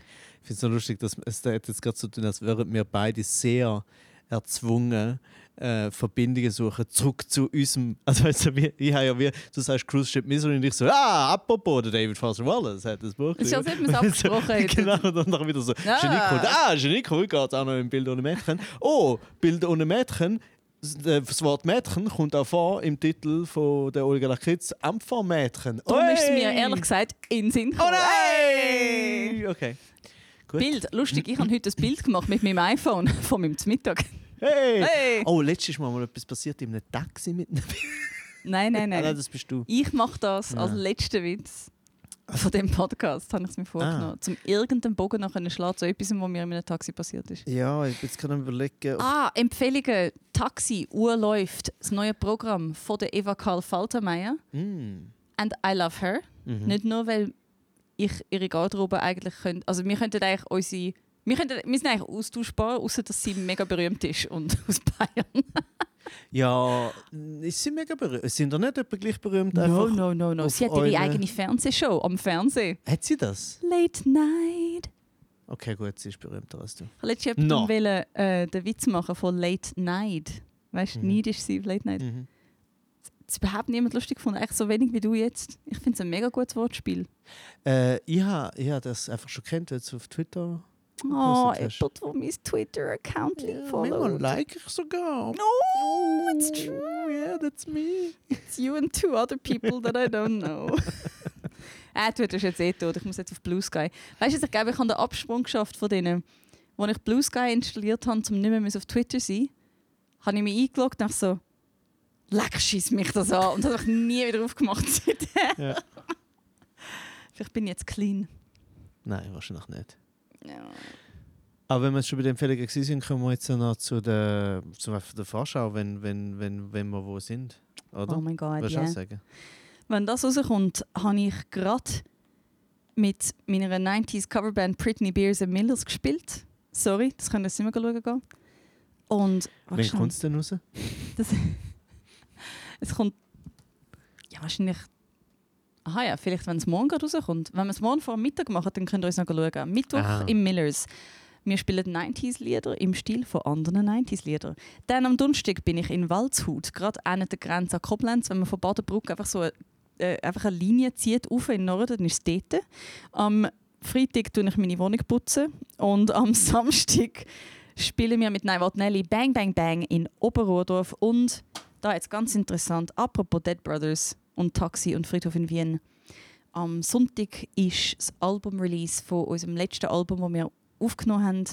Ich finde es so lustig, dass es da jetzt gerade so tun, als wären wir beide sehr erzwungen, äh, Verbindungen suchen, zurück zu unserem. Also, du, wie, ich habe ja wie, du sagst Cruise Ship Misery und ich so, ah, apropos, der David Foster Wallace hat das Buch ist, als geschrieben. hätten wir es abgesprochen genau, und dann wieder so, Ah. Geniekult, ah, Geniekult geht auch noch im Bild ohne Mädchen. Oh, Bild ohne Mädchen. Das äh, das Wort Mädchen kommt auch vor im Titel von der Olga Lakritz, Ampfermädchen. Darum ist es mir ehrlich gesagt in Sinn Oh gekommen. nein! Okay. Gut. Bild, lustig, ich habe heute ein Bild gemacht mit meinem iPhone von meinem Mittag. Hey! Hey! Oh, letztes Mal mal etwas passiert in einem Taxi mit einem. Nein, nein, Ah, nein, nein. das bist du. Ich mache das als Ja. letzten Witz von dem Podcast, habe ich es mir vorgenommen. Ah. Zum irgendeinen Bogen nach einem schlagen, zu etwas, was mir in einem Taxi passiert ist. Ja, ich jetzt gerade am überlegen. Ah, Empfehlungen. Taxi, Uhr läuft. Das neue Programm von der Eva Karl Faltermeier. Mm. And I love her. Mhm. Nicht nur, weil ich ihre Garderobe eigentlich könnte. Also wir könnten eigentlich unsere. Wir, könnten, wir sind eigentlich austauschbar, außer dass sie mega berühmt ist und aus Bayern. Ja, ist sie mega berühmt? Sind da nicht etwa gleich berühmt? No, einfach? no, no, no. Sie hat ihre eure- eigene Fernsehshow am Fernsehen. Hat sie das? Late Night. Okay, gut, sie ist berühmter als du. Ich wollte letztens No. wollen, äh, den Witz machen von Late Night. Weißt du, Mhm. Neid ist sie auf Late Night. Mhm. Hat überhaupt niemand lustig gefunden. Eigentlich so wenig wie du jetzt. Ich finde es ein mega gutes Wortspiel. Äh, ich habe ha das einfach schon kennt, jetzt auf Twitter. Oh, jemand, der mein Twitter-Account Ja, followt. manchmal like ich sogar. No, it's true. Yeah, that's me. It's you and two other people that I don't know. äh, du hast jetzt eh tot. Ich muss jetzt auf Blue Sky. Weißt du, ich glaube, ich habe den Absprung geschafft von denen. Als ich Blue Sky installiert habe, um nicht mehr auf Twitter zu sein, habe ich mich eingeloggt und so, leck, schieß mich das an. Und das habe ich nie wieder aufgemacht seitdem. Ja. Vielleicht bin ich jetzt clean. Nein, wahrscheinlich nicht. Ja. Aber wenn wir jetzt schon bei den Empfehlungen gewesen sind, kommen wir jetzt noch zu der, zu der Vorschau, wenn, wenn, wenn, wenn wir wo sind. Oder? Oh mein Gott, ja. auch sagen? Wenn das rauskommt, habe ich gerade mit meiner 90s Coverband Britney Beers and Millers gespielt. Sorry, das können wir nicht mehr schauen gehen. Und Wann kommt es denn raus? Es kommt ja wahrscheinlich Aha ja, vielleicht wenn es morgen gerade rauskommt. Wenn wir es morgen vor Mittag machen, dann könnt ihr uns noch schauen. Mittwoch Ah. im Millers. Wir spielen 90s-Lieder im Stil von anderen 90s-Liedern. Dann am Donnerstag bin ich in Waldshut, gerade an der Grenze an Koblenz. Wenn man von Badenbruck einfach so äh, einfach eine Linie zieht, auf in den Norden, dann ist es dort. Am Freitag tue ich meine Wohnung putzen und am Samstag spielen wir mit Nein Nelly Bang Bang Bang in Oberrodorf und da jetzt ganz interessant, apropos Dead Brothers und Taxi und Friedhof in Wien. am Sonntag ist das Album-Release von unserem letzten Album, das wir aufgenommen haben.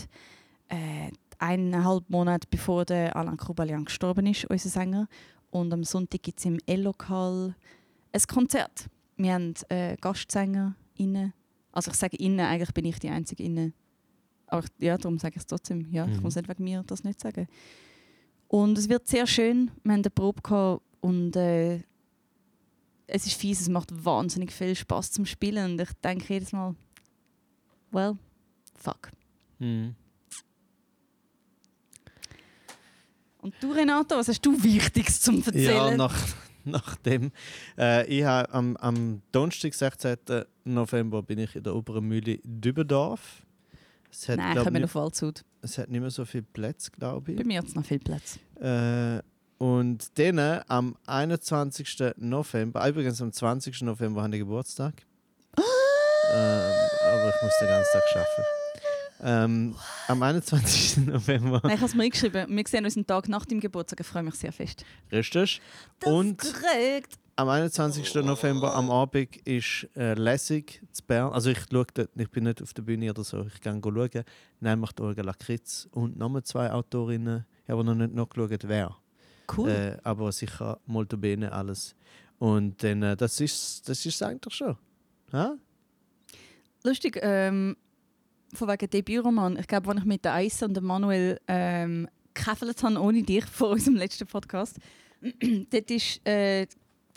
Äh, eineinhalb Monate bevor der Alain Kubalian gestorben ist, unser Sänger. Und am Sonntag gibt es im L-Lokal ein Konzert. Wir haben äh, Gastsänger innen. Also ich sage innen, eigentlich bin ich die Einzige innen. Aber ich- ja, darum sage ich es trotzdem. Ja, ich Mhm. muss nicht wegen mir das nicht sagen. Und es wird sehr schön. Wir haben eine Probe gehabt und äh, es ist fies, es macht wahnsinnig viel Spaß zum Spielen. Und ich denke jedes Mal, well, fuck. Mhm. Und du, Renato, was hast du Wichtiges zum Ja, Erzählen? nach, nach dem. Äh, ich habe am, am Donnerstag, 16. November, bin ich in der Oberen Mühle Dübendorf. Es hat, Nein, kommen nicht, auf Waldshut. es hat nicht mehr so viele Plätze, glaube Bei ich. mir hat es noch viel Platz. Äh, und dann am 21. November, ah, übrigens am 20. November habe ich Geburtstag. ähm, aber ich muss den ganzen Tag arbeiten. Ähm, am 21. November, Nein, ich habe es mir geschrieben. Wir sehen uns einen Tag nach dem Geburtstag. Ich freue mich sehr fest. richtig. Und korrekt. Am 21. November am Abend ist äh, Lessig zu Bern. Also ich, schaue dort, ich bin nicht auf der Bühne oder so, ich gehe schauen. Nämlich die Olga Lakritz und nochmal zwei Autorinnen. Ich habe noch nicht nachgeschaut, wer. Cool. Äh, aber sicher molto bene alles. Und dann, äh, das ist das ist eigentlich schon. Ha? Lustig, ähm, von wegen Debütroman. Ich glaube, als ich mit der Eis und dem Manuel ähm, gekäfelt habe, ohne dich, vor unserem letzten Podcast, dort ist äh,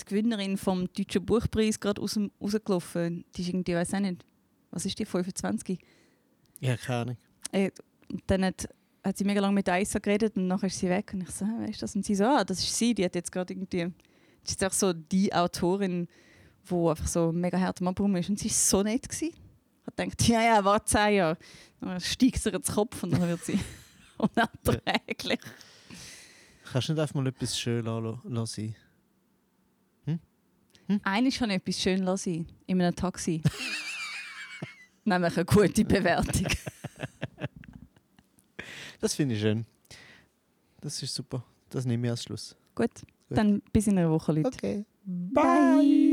die Gewinnerin vom Deutschen Buchpreis gerade raus, rausgelaufen. Die ist irgendwie, ich weiß auch nicht, was ist die, 25? Ja, keine Ahnung. Äh, und dann hat, hat sie mega lange mit Eisa geredet und dann ist sie weg. Und ich so, «Hä, wer ist das? Und sie so, ah, das ist sie, die hat jetzt gerade irgendwie, das ist auch so die Autorin, die einfach so mega hart am Abrum ist. Und sie war so nett. Gewesen. Ich habe gedacht, ja, ja, warte zehn Jahre. Dann steigt sie ihr ins Kopf und dann wird sie unerträglich. Kannst du nicht einfach mal etwas schön lassen, lassen? Eines schon etwas schön lassen in einem Taxi. Nämlich eine gute Bewertung. Das finde ich schön. Das ist super. Das nehme ich als Schluss. Gut, dann bis in einer Woche, Leute. Okay. Bye.